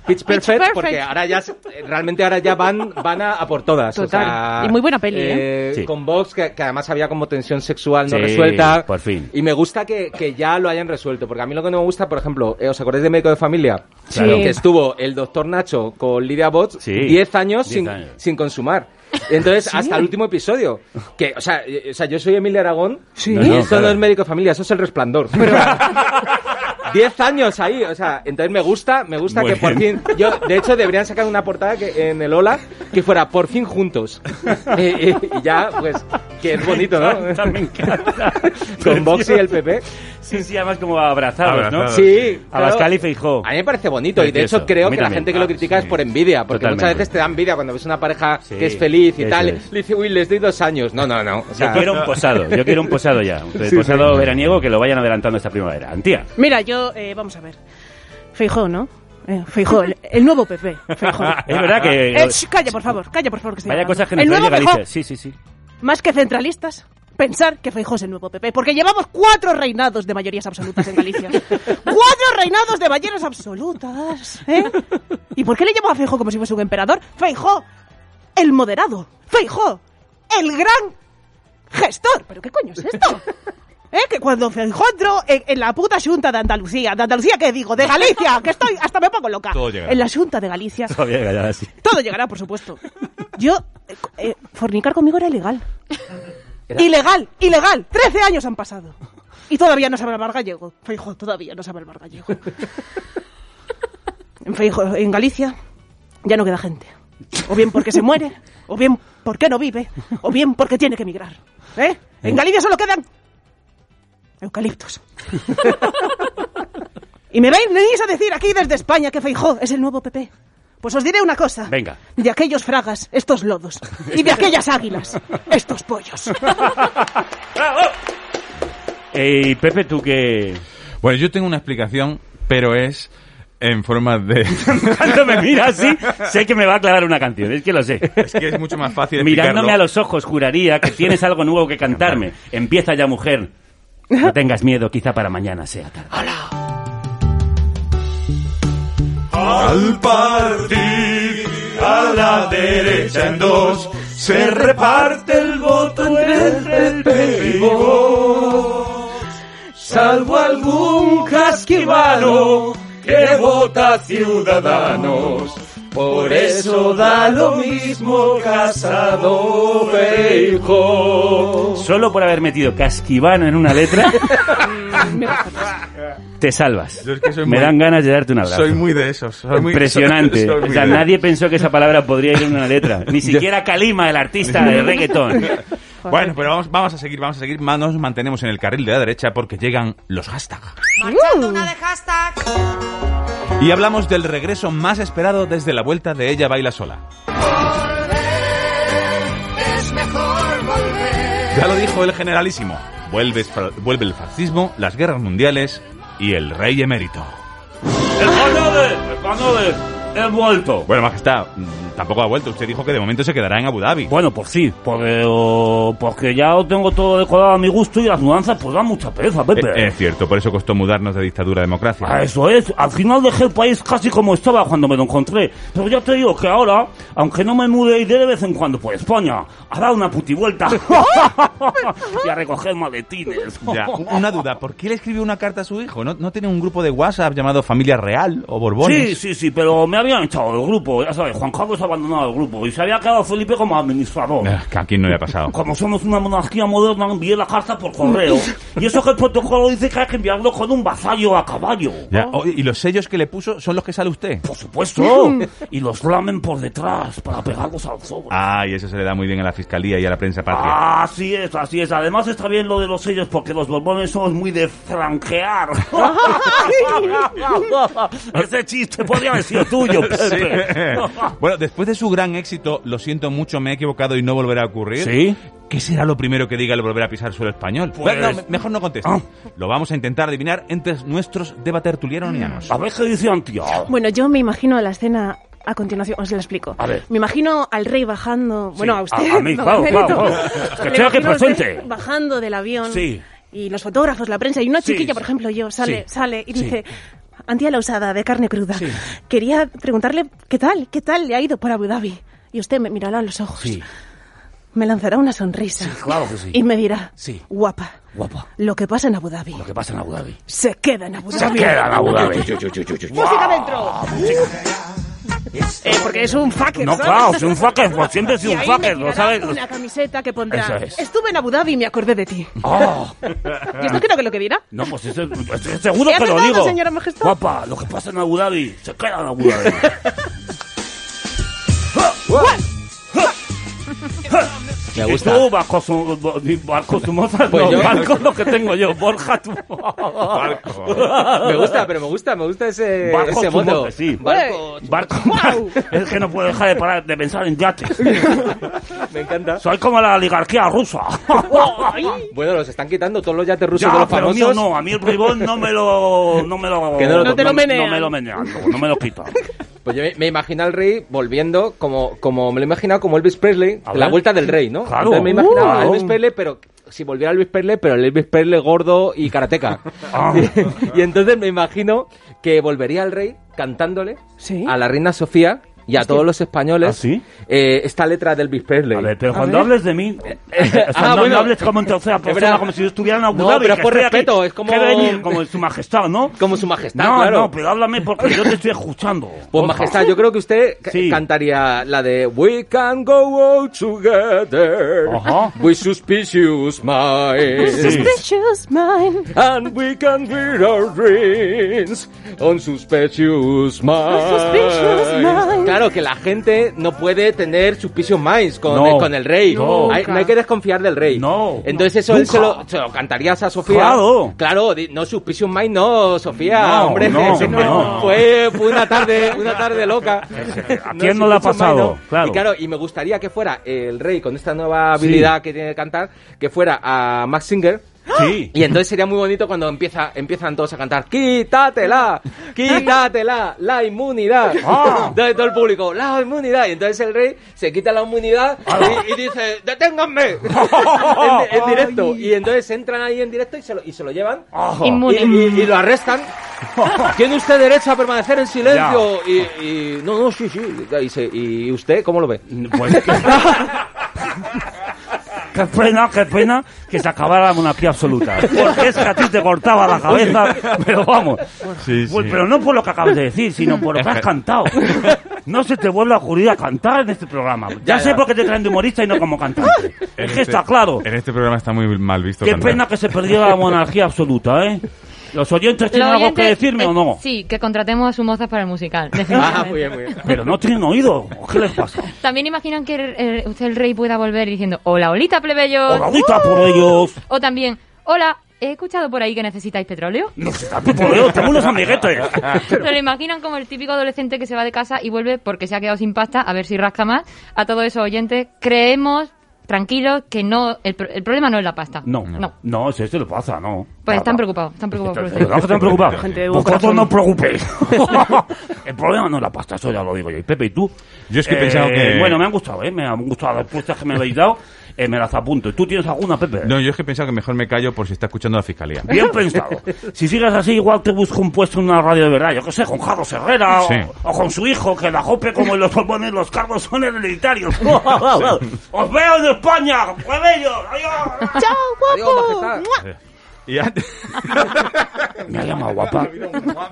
Pitch perfect, perfect. porque ahora ya, realmente ahora ya van, van a, a por todas. o Total. sea, Y muy buena peli, ¿eh? Sí. Con Vox, que, que además había como tensión sexual no Sí, resuelta. por fin. Y me gusta que, que ya lo hayan resuelto, porque a mí lo que no me gusta, por ejemplo, eh, ¿os acordáis de Médico de Familia? Sí. Que estuvo el doctor Nacho con Lidia Bots Sí. 10 años, 10 sin, años. sin consumar. Entonces, hasta el último episodio. Que, o sea, eh, o sea, yo soy Emilia Aragón Sí. y No, no, eso claro. no es médico de familia, eso es el resplandor. Diez años ahí, o sea, entonces me gusta, me gusta Muy que por bien. fin, yo, de hecho deberían sacar una portada que en el Ola que fuera por fin juntos. y, y- y ya, pues, que es bonito, ¿no? Me encanta, me encanta. Con Vox y el PP. Sí, sí, además como abrazados, ¿no? Abrazados. Sí, claro. Abascal y Feijó. A mí me parece bonito y de Precioso. hecho creo que la gente que lo Ah, critica sí. es por envidia, porque Totalmente. muchas veces te da envidia cuando ves una pareja Sí, que es feliz y tal. es. Le dice, uy, les doy dos años. No, no, no. O sea, Yo quiero un posado, yo quiero un posado ya. Un Sí, posado sí. veraniego que lo vayan adelantando esta primavera. Antía. Mira, yo, eh, vamos a ver. Feijó, ¿no? Eh, Feijó, el, el nuevo PP. Feijó. Es verdad que... Eh, sh, calla, por favor, calla, por favor. Que Vaya cosas que nos El nuevo. Feijó, Sí, sí, sí. más que centralistas, pensar que Feijó es el nuevo PP. Porque llevamos cuatro reinados de mayorías absolutas en Galicia. ¡Cuatro reinados de mayorías absolutas! ¿eh? ¿Y por qué le llamo a Feijó como si fuese un emperador? Feijó, el moderado. Feijó, el gran gestor. ¿Pero qué coño es esto? ¿Eh? Que cuando Feijó entró en, en la puta Junta de Andalucía, ¿de Andalucía qué digo? ¡De Galicia! Que estoy, hasta me pongo loca. Todo llegará. En la Junta de Galicia. Todavía callada así. Todo llegará, por supuesto. Yo, eh, eh, fornicar conmigo era ilegal. Ilegal, ilegal. Trece años han pasado. Y todavía no sabe hablar gallego. Feijo, todavía no sabe hablar gallego. En Feijo, en Galicia ya no queda gente. O bien porque se muere, o bien porque no vive, o bien porque tiene que emigrar. ¿Eh? En Galicia solo quedan eucaliptos. y me venís a decir aquí desde España que Feijó es el nuevo PP. Pues os diré una cosa. Venga. De aquellos fragas, estos lodos. Y de aquellas águilas, estos pollos. Eh, Pepe, tú que... Bueno, yo tengo una explicación, pero es en forma de... Cuando me mira así, sé que me va a aclarar una canción. Es que lo sé. Es que es mucho más fácil Mirándome explicarlo. a los ojos, juraría que tienes algo nuevo que cantarme. Empieza ya, mujer. No tengas miedo, quizá para mañana sea tarde. Al partir a la derecha en dos, se reparte el voto entre el PP y. Salvo algún casquivano que vota Ciudadanos. Por eso da lo mismo Casado Feijóo. Solo por haber metido casquivano en una letra, te salvas. Yo es que soy me muy- dan ganas de darte un abrazo. Soy muy de esos. soy muy- Impresionante. soy muy o sea, de- nadie pensó que esa palabra podría ir en una letra. Ni siquiera Kalima, el artista de reggaeton. Bueno, pero vamos, vamos a seguir, vamos a seguir. Ma- Nos mantenemos en el carril de la derecha porque llegan los hashtags. Marchando una de hashtag. Y hablamos del regreso más esperado desde la vuelta de Ella Baila Sola. Es mejor volver. Ya lo dijo el generalísimo. Vuelve, vuelve el fascismo, las guerras mundiales y el rey emérito. ¡Españoles! ¡Españoles! ¡He vuelto! Bueno, majestad, mm, tampoco ha vuelto. Usted dijo que de momento se quedará en Abu Dhabi. Bueno, pues sí, porque, oh, porque ya lo tengo todo decorado a mi gusto y las mudanzas pues dan mucha pereza, Pepe. Eh, es cierto, por eso costó mudarnos de dictadura a democracia. Ah, eso es, al final dejé el país casi como estaba cuando me lo encontré. Pero ya te digo que ahora, aunque no me mude, iré de vez en cuando por España a dar una putivuelta y a recoger maletines. Ya, una duda, ¿por qué le escribió una carta a su hijo? ¿No, no tiene un grupo de WhatsApp llamado Familia Real o Borbones? Sí, sí, sí, pero me ha habían echado del grupo, ya sabes, Juan Carlos ha abandonado el grupo y se había quedado Felipe como administrador. Eh, Que a quién no le ha pasado. Como somos una monarquía moderna, envié la carta por correo. Y eso que el protocolo dice que hay que enviarlo con un vasallo a caballo. Ya, oye, ¿Y los sellos que le puso son los que sale usted? Por supuesto. y los lamen por detrás para pegarlos al sobre. Ah, y eso se le da muy bien a la fiscalía y a la prensa patria. Así es, así es. Además está bien lo de los sellos porque los borbones somos muy de franquear. Ese chiste podría haber sido tuyo, Pepe. bueno, después de su gran éxito, lo siento mucho, me he equivocado y no volverá a ocurrir. ¿Sí? ¿Qué será lo primero que diga al volver a pisar suelo español? Pues- Bueno, no, me- mejor no conteste. Ah. Lo vamos a intentar adivinar entre nuestros debatertulianianos. A ver qué dice Antia. Bueno, yo me imagino la escena a continuación, os la explico. A ver. Me imagino al rey bajando, bueno, a usted, a- a mí, claro, claro, claro. Que Le estoy aquí imagino a usted presente. Bajando del avión. Sí. Y los fotógrafos, la prensa, y una Sí, chiquilla, sí. por ejemplo, yo, sale, Sí. sale y Sí. dice, Antía la usada, de carne cruda. Quería preguntarle, ¿qué tal? ¿Qué tal le ha ido por Abu Dhabi? Y usted me mirará a los ojos. Sí, Me lanzará una sonrisa. claro que sí. Y me dirá, Sí. guapa, Guapa. lo que pasa en Abu Dhabi Lo que pasa en Abu Dhabi. se queda en Abu Se Dhabi. queda en Abu Dhabi. ¡Música dentro! Eh, porque es un fucker, No, ¿sabes? claro, es un fucker, pues siempre sido Y un ahí fucker, me ¿lo sabes? Una camiseta que pondrá. Eso es. Estuve en Abu Dhabi y me acordé de ti. Ah. ¿Y esto creo que lo que dirá? No, pues ese- estoy seguro ¿He que lo digo. señora majestad? Guapa, lo que pasa en Abu Dhabi se queda en Abu Dhabi. Me Y gusta. tú, Barcos, Barcos Mozart, Pues no, yo- Barcos lo que tengo yo, Borja, tú. Me gusta, pero me gusta, me gusta ese, Barcos ese tu modo. mote, sí. Barco- Barco. Es que no puedo dejar de parar de pensar en yates. Me encanta. Soy como la oligarquía rusa. Bueno, los están quitando todos los yates rusos Ya, de los pero famosos. mío no, a mí el bribón no me lo... No me lo... Que no lo- No te lo no, menean. No me lo menean, no, no me lo quitan. Pues yo me, imagino al rey volviendo como, como me lo he imaginado como Elvis Presley, la vuelta del rey, ¿no? Claro. Entonces me he imaginado a. Elvis Presley, pero si volviera Elvis Presley, pero el Elvis Presley gordo y karateca. Ah. y, y entonces me imagino que volvería al rey cantándole a la reina Sofía y a todos los españoles ¿Ah, sí? eh, esta letra de Elvis Presley. A ver, pero cuando hables de mí, Ah, cuando bueno. hables como en tercera persona, como si yo estuviera en Abu No, pero es por estoy aquí, respeto, es como- venir como su majestad, ¿no? Como su majestad, No, claro. no, pero háblame porque yo te estoy escuchando. Pues majestad, yo creo que usted Sí. cantaría la de We can go out together Ajá. with suspicious minds. Suspicious mind. And we can wear our dreams on suspicious minds. suspicious minds. Claro que la gente no puede tener suspicious minds con, No. con el rey. No. Hay, no hay que desconfiar del rey. No. Entonces eso él se lo, se lo cantarías a Sofía. Claro. Claro, di- no suspicious mind, no, Sofía, No, hombre. no, Eso no. Fue, fue una tarde, una tarde loca. ¿A quién no le ha mind, pasado? no. Claro. Y claro, y me gustaría que fuera el rey con esta nueva habilidad que tiene de cantar, que fuera a Max Singer. Sí. Y entonces sería muy bonito cuando empieza, empiezan todos a cantar ¡Quítatela! ¡Quítatela! ¡La inmunidad! Ah. Entonces todo el público ¡La inmunidad! Y entonces el rey se quita la inmunidad y, y dice ¡Deténganme! en, en directo. Y entonces entran ahí en directo y se lo, y se lo llevan y, Inmune. y- y lo arrestan. Tiene usted derecho a permanecer en silencio. Y, y- no, no, sí, sí. Y, se- ¿Y usted cómo lo ve? Pues, Qué pena, qué pena que se acabara la monarquía absoluta. Porque es que a ti te cortaba la cabeza, pero vamos. Sí, Pues, sí. pero no por lo que acabas de decir, sino por lo que has cantado. No se te vuelve a ocurrir a cantar en este programa. Ya, Ya, sé ya. por qué te traen de humorista y no como cantante. Es que este- está claro. En este programa está muy mal visto. Qué cantar. pena que se perdiera la monarquía absoluta, ¿eh? ¿Los oyentes tienen Los algo que oyentes, decirme eh, o no? Sí, que contratemos a su moza para el musical. Ah, muy bien, muy bien. Pero no tienen oído. ¿Qué les pasa? También imaginan que el- el- usted el rey pueda volver diciendo Hola, olita, plebeyos. Hola, por ellos. O también Hola, he escuchado por ahí que necesitáis petróleo. Está por ellos, tengo unos amiguetes. Se lo imaginan como el típico adolescente que se va de casa y vuelve porque se ha quedado sin pasta, a ver si rasca más. A todos esos oyentes, creemos, tranquilos, que no el, pro- el problema no es la pasta. No, No. no, ese se lo pasa, no. Pues están preocupados, están preocupados por ¿De usted. verdad que están preocupados? Vosotros no os preocupéis. el problema no es la pasta, eso ya lo digo yo. Y Pepe, ¿y tú? Yo es que he pensado que- Bueno, me han gustado, ¿eh? Me han gustado las respuestas que me habéis dado. Eh, me las apunto. ¿Y tú tienes alguna, Pepe? No, yo es que he pensado que mejor me callo por si está escuchando la fiscalía. Bien pensado. Si sigues así, igual te busco un puesto en una radio de verdad. Yo qué sé, con Carlos Herrera Sí. o, o con su hijo, que la jope como en los Borbones, los cargos son hereditarios. ¡Os veo en España! ¡Plebeyos! ¡Adiós! ¡Chao, Adiós, guapo! Y antes... Me ha llamado guapa.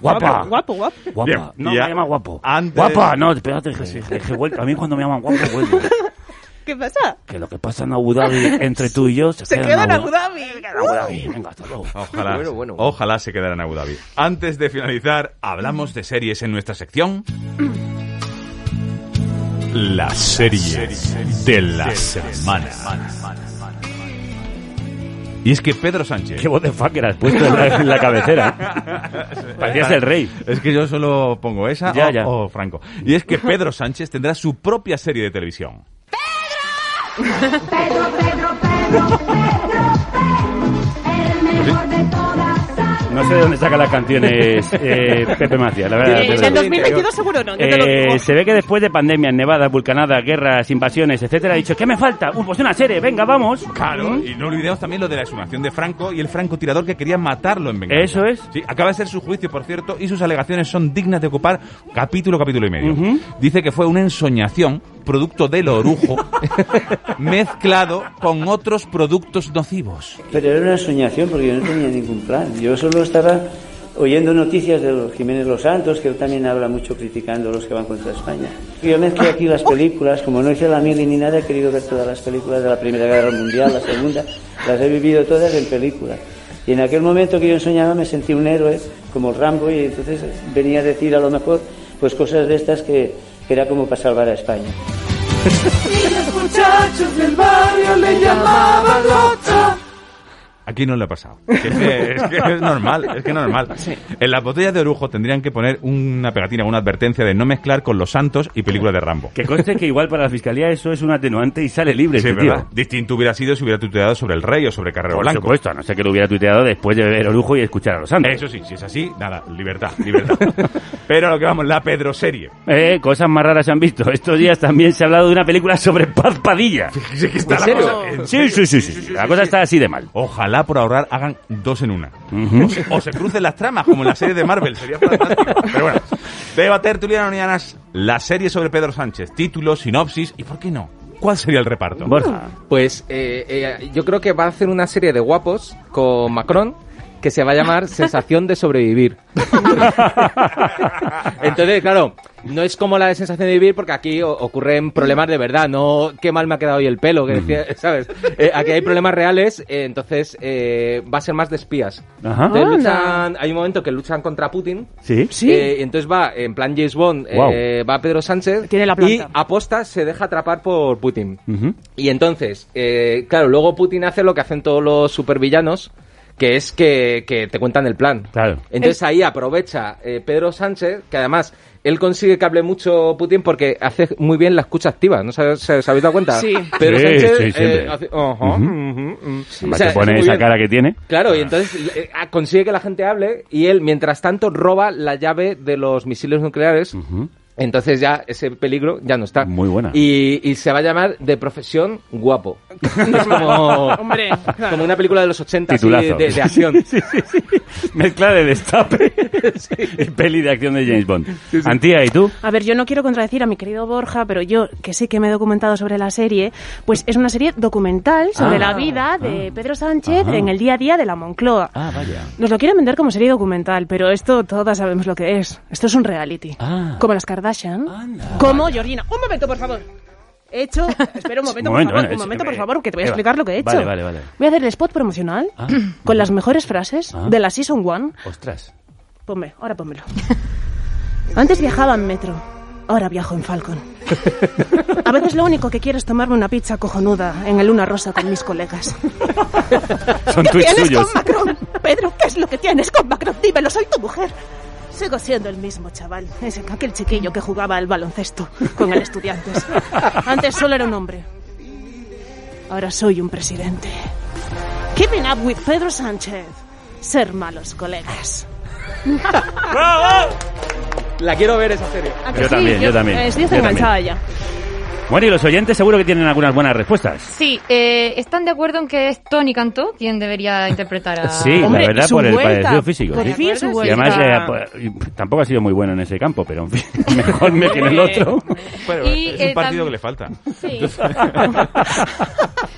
Guapa. Guapo, guapo. Guapa. Bien, no, me ha llamado guapo. antes- Guapa, no, espérate, que, que- que vuelvo. A mí cuando me llaman guapo, vuelvo. ¿Qué pasa? Que lo que pasa en Abu Dhabi entre tú y yo se, Se queda queda en Abu Dhabi. Abu Dhabi. Venga, hasta luego. Ojalá, Bueno, bueno. ojalá se quedara en Abu Dhabi. Antes de finalizar, hablamos de series en nuestra sección. La serie de la semana. Y es que Pedro Sánchez. Qué voz de fucker has puesto en la, en la cabecera. Parecías el rey. Es que yo solo pongo esa Ya, o, ya. o Franco. Y es que Pedro Sánchez tendrá su propia serie de televisión. Pedro, Pedro, Pedro, el mejor de todas. No sé de dónde saca las canciones eh, Pepe Macías, la verdad. Eh, Pepe. del 2022 seguro no, yo te lo Eh, digo. se ve que después de pandemias, nevadas, vulcanadas, guerras, invasiones, etcétera, ha dicho, ¿qué me falta? Uh, pues una serie, venga, vamos. Claro, y no olvidemos también lo de la exhumación de Franco y el francotirador que quería matarlo en venganza. Eso es. Sí, acaba de ser su juicio, por cierto, y sus alegaciones son dignas de ocupar capítulo, capítulo y medio. Dice que fue una ensoñación, producto del orujo, mezclado con otros productos nocivos. Pero era una soñación porque yo no tenía ningún plan. Yo solo estaba oyendo noticias de los Jiménez Los Santos, que él también habla mucho criticando a los que van contra España. Yo mezclé aquí las películas, como no hice la mili ni nada, he querido ver todas las películas de la Primera Guerra Mundial, la Segunda, las he vivido todas en películas. Y en aquel momento que yo soñaba me sentí un héroe, como Rambo, y entonces venía a decir a lo mejor pues cosas de estas que, que era como para salvar a España. Aquí no le ha pasado. Es, que- es que es normal, es que es normal. En las botellas de orujo tendrían que poner una pegatina, una advertencia de no mezclar con los santos y películas de Rambo. Que conste que igual para la fiscalía eso es un atenuante y sale libre, Sí, este tío. Distinto hubiera sido si hubiera tuteado sobre el rey o sobre Carrero Por Blanco. supuesto, a no ser que lo hubiera tuiteado después de beber orujo y escuchar a los santos. Eso sí, si es así, nada, libertad, libertad. Pero a lo que vamos, la Pedro serie. Eh, cosas más raras se han visto. Estos días también se ha hablado de una película sobre Paz Padilla. está ¿En la serio? cosa- ¿en Sí, sí, sí, sí, La cosa está así de mal. Ojalá por ahorrar hagan dos en una. o, se, o se crucen las tramas, como en la serie de Marvel. Sería fantástico. Pero bueno, deba tertuliano Nianas, la serie sobre Pedro Sánchez. Título, sinopsis y, ¿por qué no? ¿Cuál sería el reparto? Pues eh, eh, yo creo que va a hacer una serie de guapos con Macron que se va a llamar Sensación de sobrevivir. Entonces, claro, no es como la de Sensación de vivir porque aquí ocurren problemas de verdad, no qué mal me ha quedado hoy el pelo, que decía, ¿sabes? Eh, aquí hay problemas reales, eh, entonces eh, va a ser más de espías. Ajá. Entonces luchan- hay un momento que luchan contra Putin. Sí. Eh, y entonces va, en plan James Bond, Guau. eh, va Pedro Sánchez Tiene la y aposta se deja atrapar por Putin. Ujú. Y entonces, eh, claro, luego Putin hace lo que hacen todos los supervillanos, que es que, que te cuentan el plan. Claro. Entonces ahí aprovecha eh, Pedro Sánchez, que además él consigue que hable mucho Putin porque hace muy bien la escucha activa, ¿no se, se- se habéis dado cuenta? Sí. Pedro Sí, Sánchez sí, siempre. eh, hace- ajá, Ujú. ujú, ujú. Además O sea, pone es esa bien. cara que tiene. Claro, y entonces eh, ah, consigue que la gente hable y él, mientras tanto, roba la llave de los misiles nucleares. Entonces ya ese peligro ya no está. Muy buena. Y, y se va a llamar de profesión guapo. es como, Hombre, claro. como una película de los 80 así, de, de acción. Sí, sí, sí. Mezcla de destape y peli de acción de James Bond. Antía, ¿y tú? A ver, yo no quiero contradecir a mi querido Borja, pero yo, que sí que me he documentado sobre la serie, pues es una serie documental sobre Ah. la vida de Pedro Sánchez Ajá. en el día a día de la Moncloa. Ah, vaya. Nos lo quieren vender como serie documental, pero esto todas sabemos lo que es. Esto es un reality. Ah. Como las Kardashian. Como Georgina. Un momento, por favor. He hecho... Espera un momento, Un por favor. un momento, por eh, favor, que te voy a explicar lo que he hecho. Vale, vale, vale. Voy a hacer el spot promocional Ah. con las mejores frases Ah. de la Season 1 Ostras. Ponme, ahora pónmelo. Antes viajaba en metro, ahora viajo en Falcon. A veces lo único que quiero es tomarme una pizza cojonuda en el Luna Rosa con mis colegas. Son ¿Qué tienes suyos. con Macron? Pedro, ¿qué es lo que tienes con Macron? Dímelo, soy tu mujer. Sigo siendo el mismo chaval, ese aquel chiquillo que jugaba al baloncesto con el estudiantes. Antes solo era un hombre. Ahora soy un presidente. Keeping up with Pedro Sánchez. Ser malos colegas. La quiero ver esa serie. ¿A que Yo sí? también, yo también, Estoy yo también. enganchada ya. Bueno, y los oyentes seguro que tienen algunas buenas respuestas. Sí, eh, ¿están de acuerdo en que es Tony Cantó quien debería interpretar a... Sí, Hombre, la verdad, por el vuelta, parecido físico. por sí. fin su Y además, eh, pues, tampoco ha sido muy bueno en ese campo, pero en fin, mejor que en el otro. Pero Y, es eh, un partido tam- que le falta. Sí.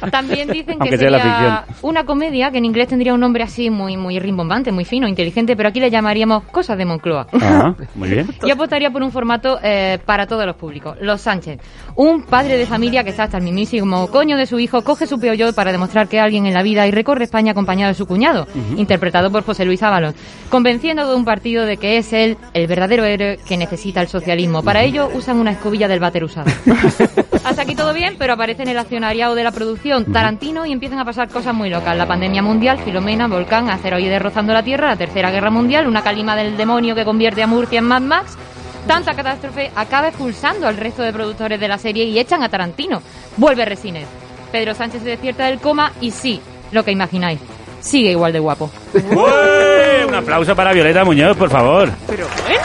También dicen que Aunque sea la sería una comedia que en inglés tendría un nombre así muy muy rimbombante, muy fino, inteligente, pero aquí le llamaríamos Cosas de Moncloa. Ah, muy bien. Yo apostaría por un formato eh, para todos los públicos. Los Sánchez. Un padre de familia que está hasta el mismísimo coño de su hijo, coge su peollo para demostrar que alguien en la vida y recorre España acompañado de su cuñado, interpretado por José Luis Ábalos, convenciendo todo un partido de que es él el verdadero héroe que necesita el socialismo. Para ello usan una escobilla del váter usada. Hasta aquí todo bien, pero aparece en el accionariado de la producción Tarantino y empiezan a pasar cosas muy locas. La pandemia mundial, Filomena, Volcán, asteroides rozando la Tierra, la Tercera Guerra Mundial, una calima del demonio que convierte a Murcia en Mad Max. Tanta catástrofe acaba expulsando al resto de productores de la serie y echan a Tarantino. Vuelve Resines. Pedro Sánchez se despierta del coma y sí, lo que imagináis, sigue igual de guapo. Un aplauso para Violeta Muñoz, por favor. Pero bueno.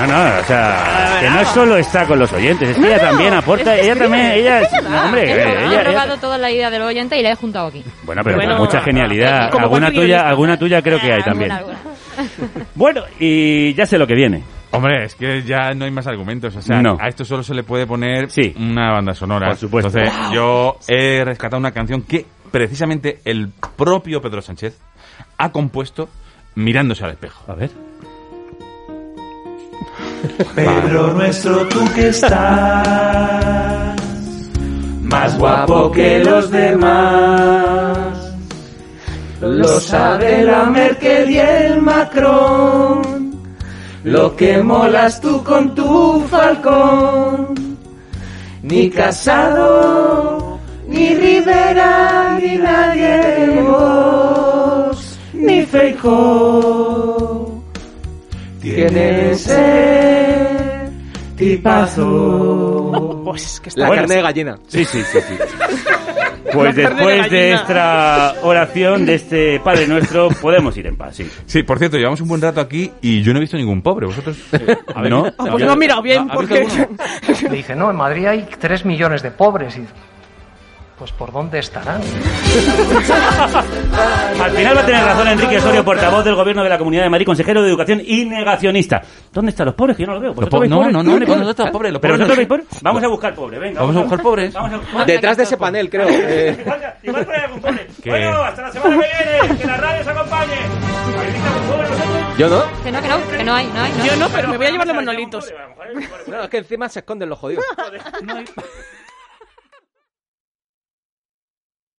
No, no, o sea, que no solo está con los oyentes, es que No, ella no, también aporta, ella también, ella da, hombre, es verdad, ella, he ella- robado toda la idea del oyente y la he juntado aquí. bueno, pero Bueno, con mucha genialidad, alguna tuya, alguna tuya creo que hay también. Bueno, y ya sé lo que viene. Hombre, es que ya no hay más argumentos. O sea, No. a esto solo se le puede poner Sí. una banda sonora. Por supuesto. Entonces, Wow. yo he rescatado una canción que precisamente el propio Pedro Sánchez ha compuesto mirándose al espejo. A ver. Pedro nuestro, tú que estás más guapo que los demás. Lo sabe la Merkel y el Macron. Lo que molas tú con tu falcón. Ni Casado, ni Rivera, ni nadie de vos, ni Feijóo. Tiene ese tipazo. Pues que La carne de gallina. Sí, sí, sí, sí. Pues después de esta oración de este Padre Nuestro, podemos ir en paz, sí. Sí, por cierto, llevamos un buen rato aquí y yo no he visto ningún pobre. ¿Vosotros? ¿No? Ah, pues no ha mirado bien, ¿Ha- ha visto porque... Le dice, no, en Madrid hay 3 millones de pobres. Y, pues ¿por dónde estarán? Al final va a tener razón Enrique Osorio, portavoz del Gobierno de la Comunidad de Madrid, consejero de Educación y negacionista. ¿Dónde están los pobres? Que yo no los veo. Los ¿Vosotros po- no, pobres? no, no, ¿Dónde no, pobres? ¿dónde están los pobres? Los ¿Pero pobres? Vamos a buscar pobres, venga. Vamos a buscar pobres. Vamos a- Detrás de ese panel, creo. Eh, Igual, igual por ahí algún pobre. ¿Qué? Bueno, hasta la semana que viene. Que la radio se acompañe. ¿Habéis visto algún pobre vosotros? Yo no. Que no, que no, que no hay, no hay. No. Yo no, pero me voy a llevar los manolitos. No, es que encima se esconden los jodidos. No hay-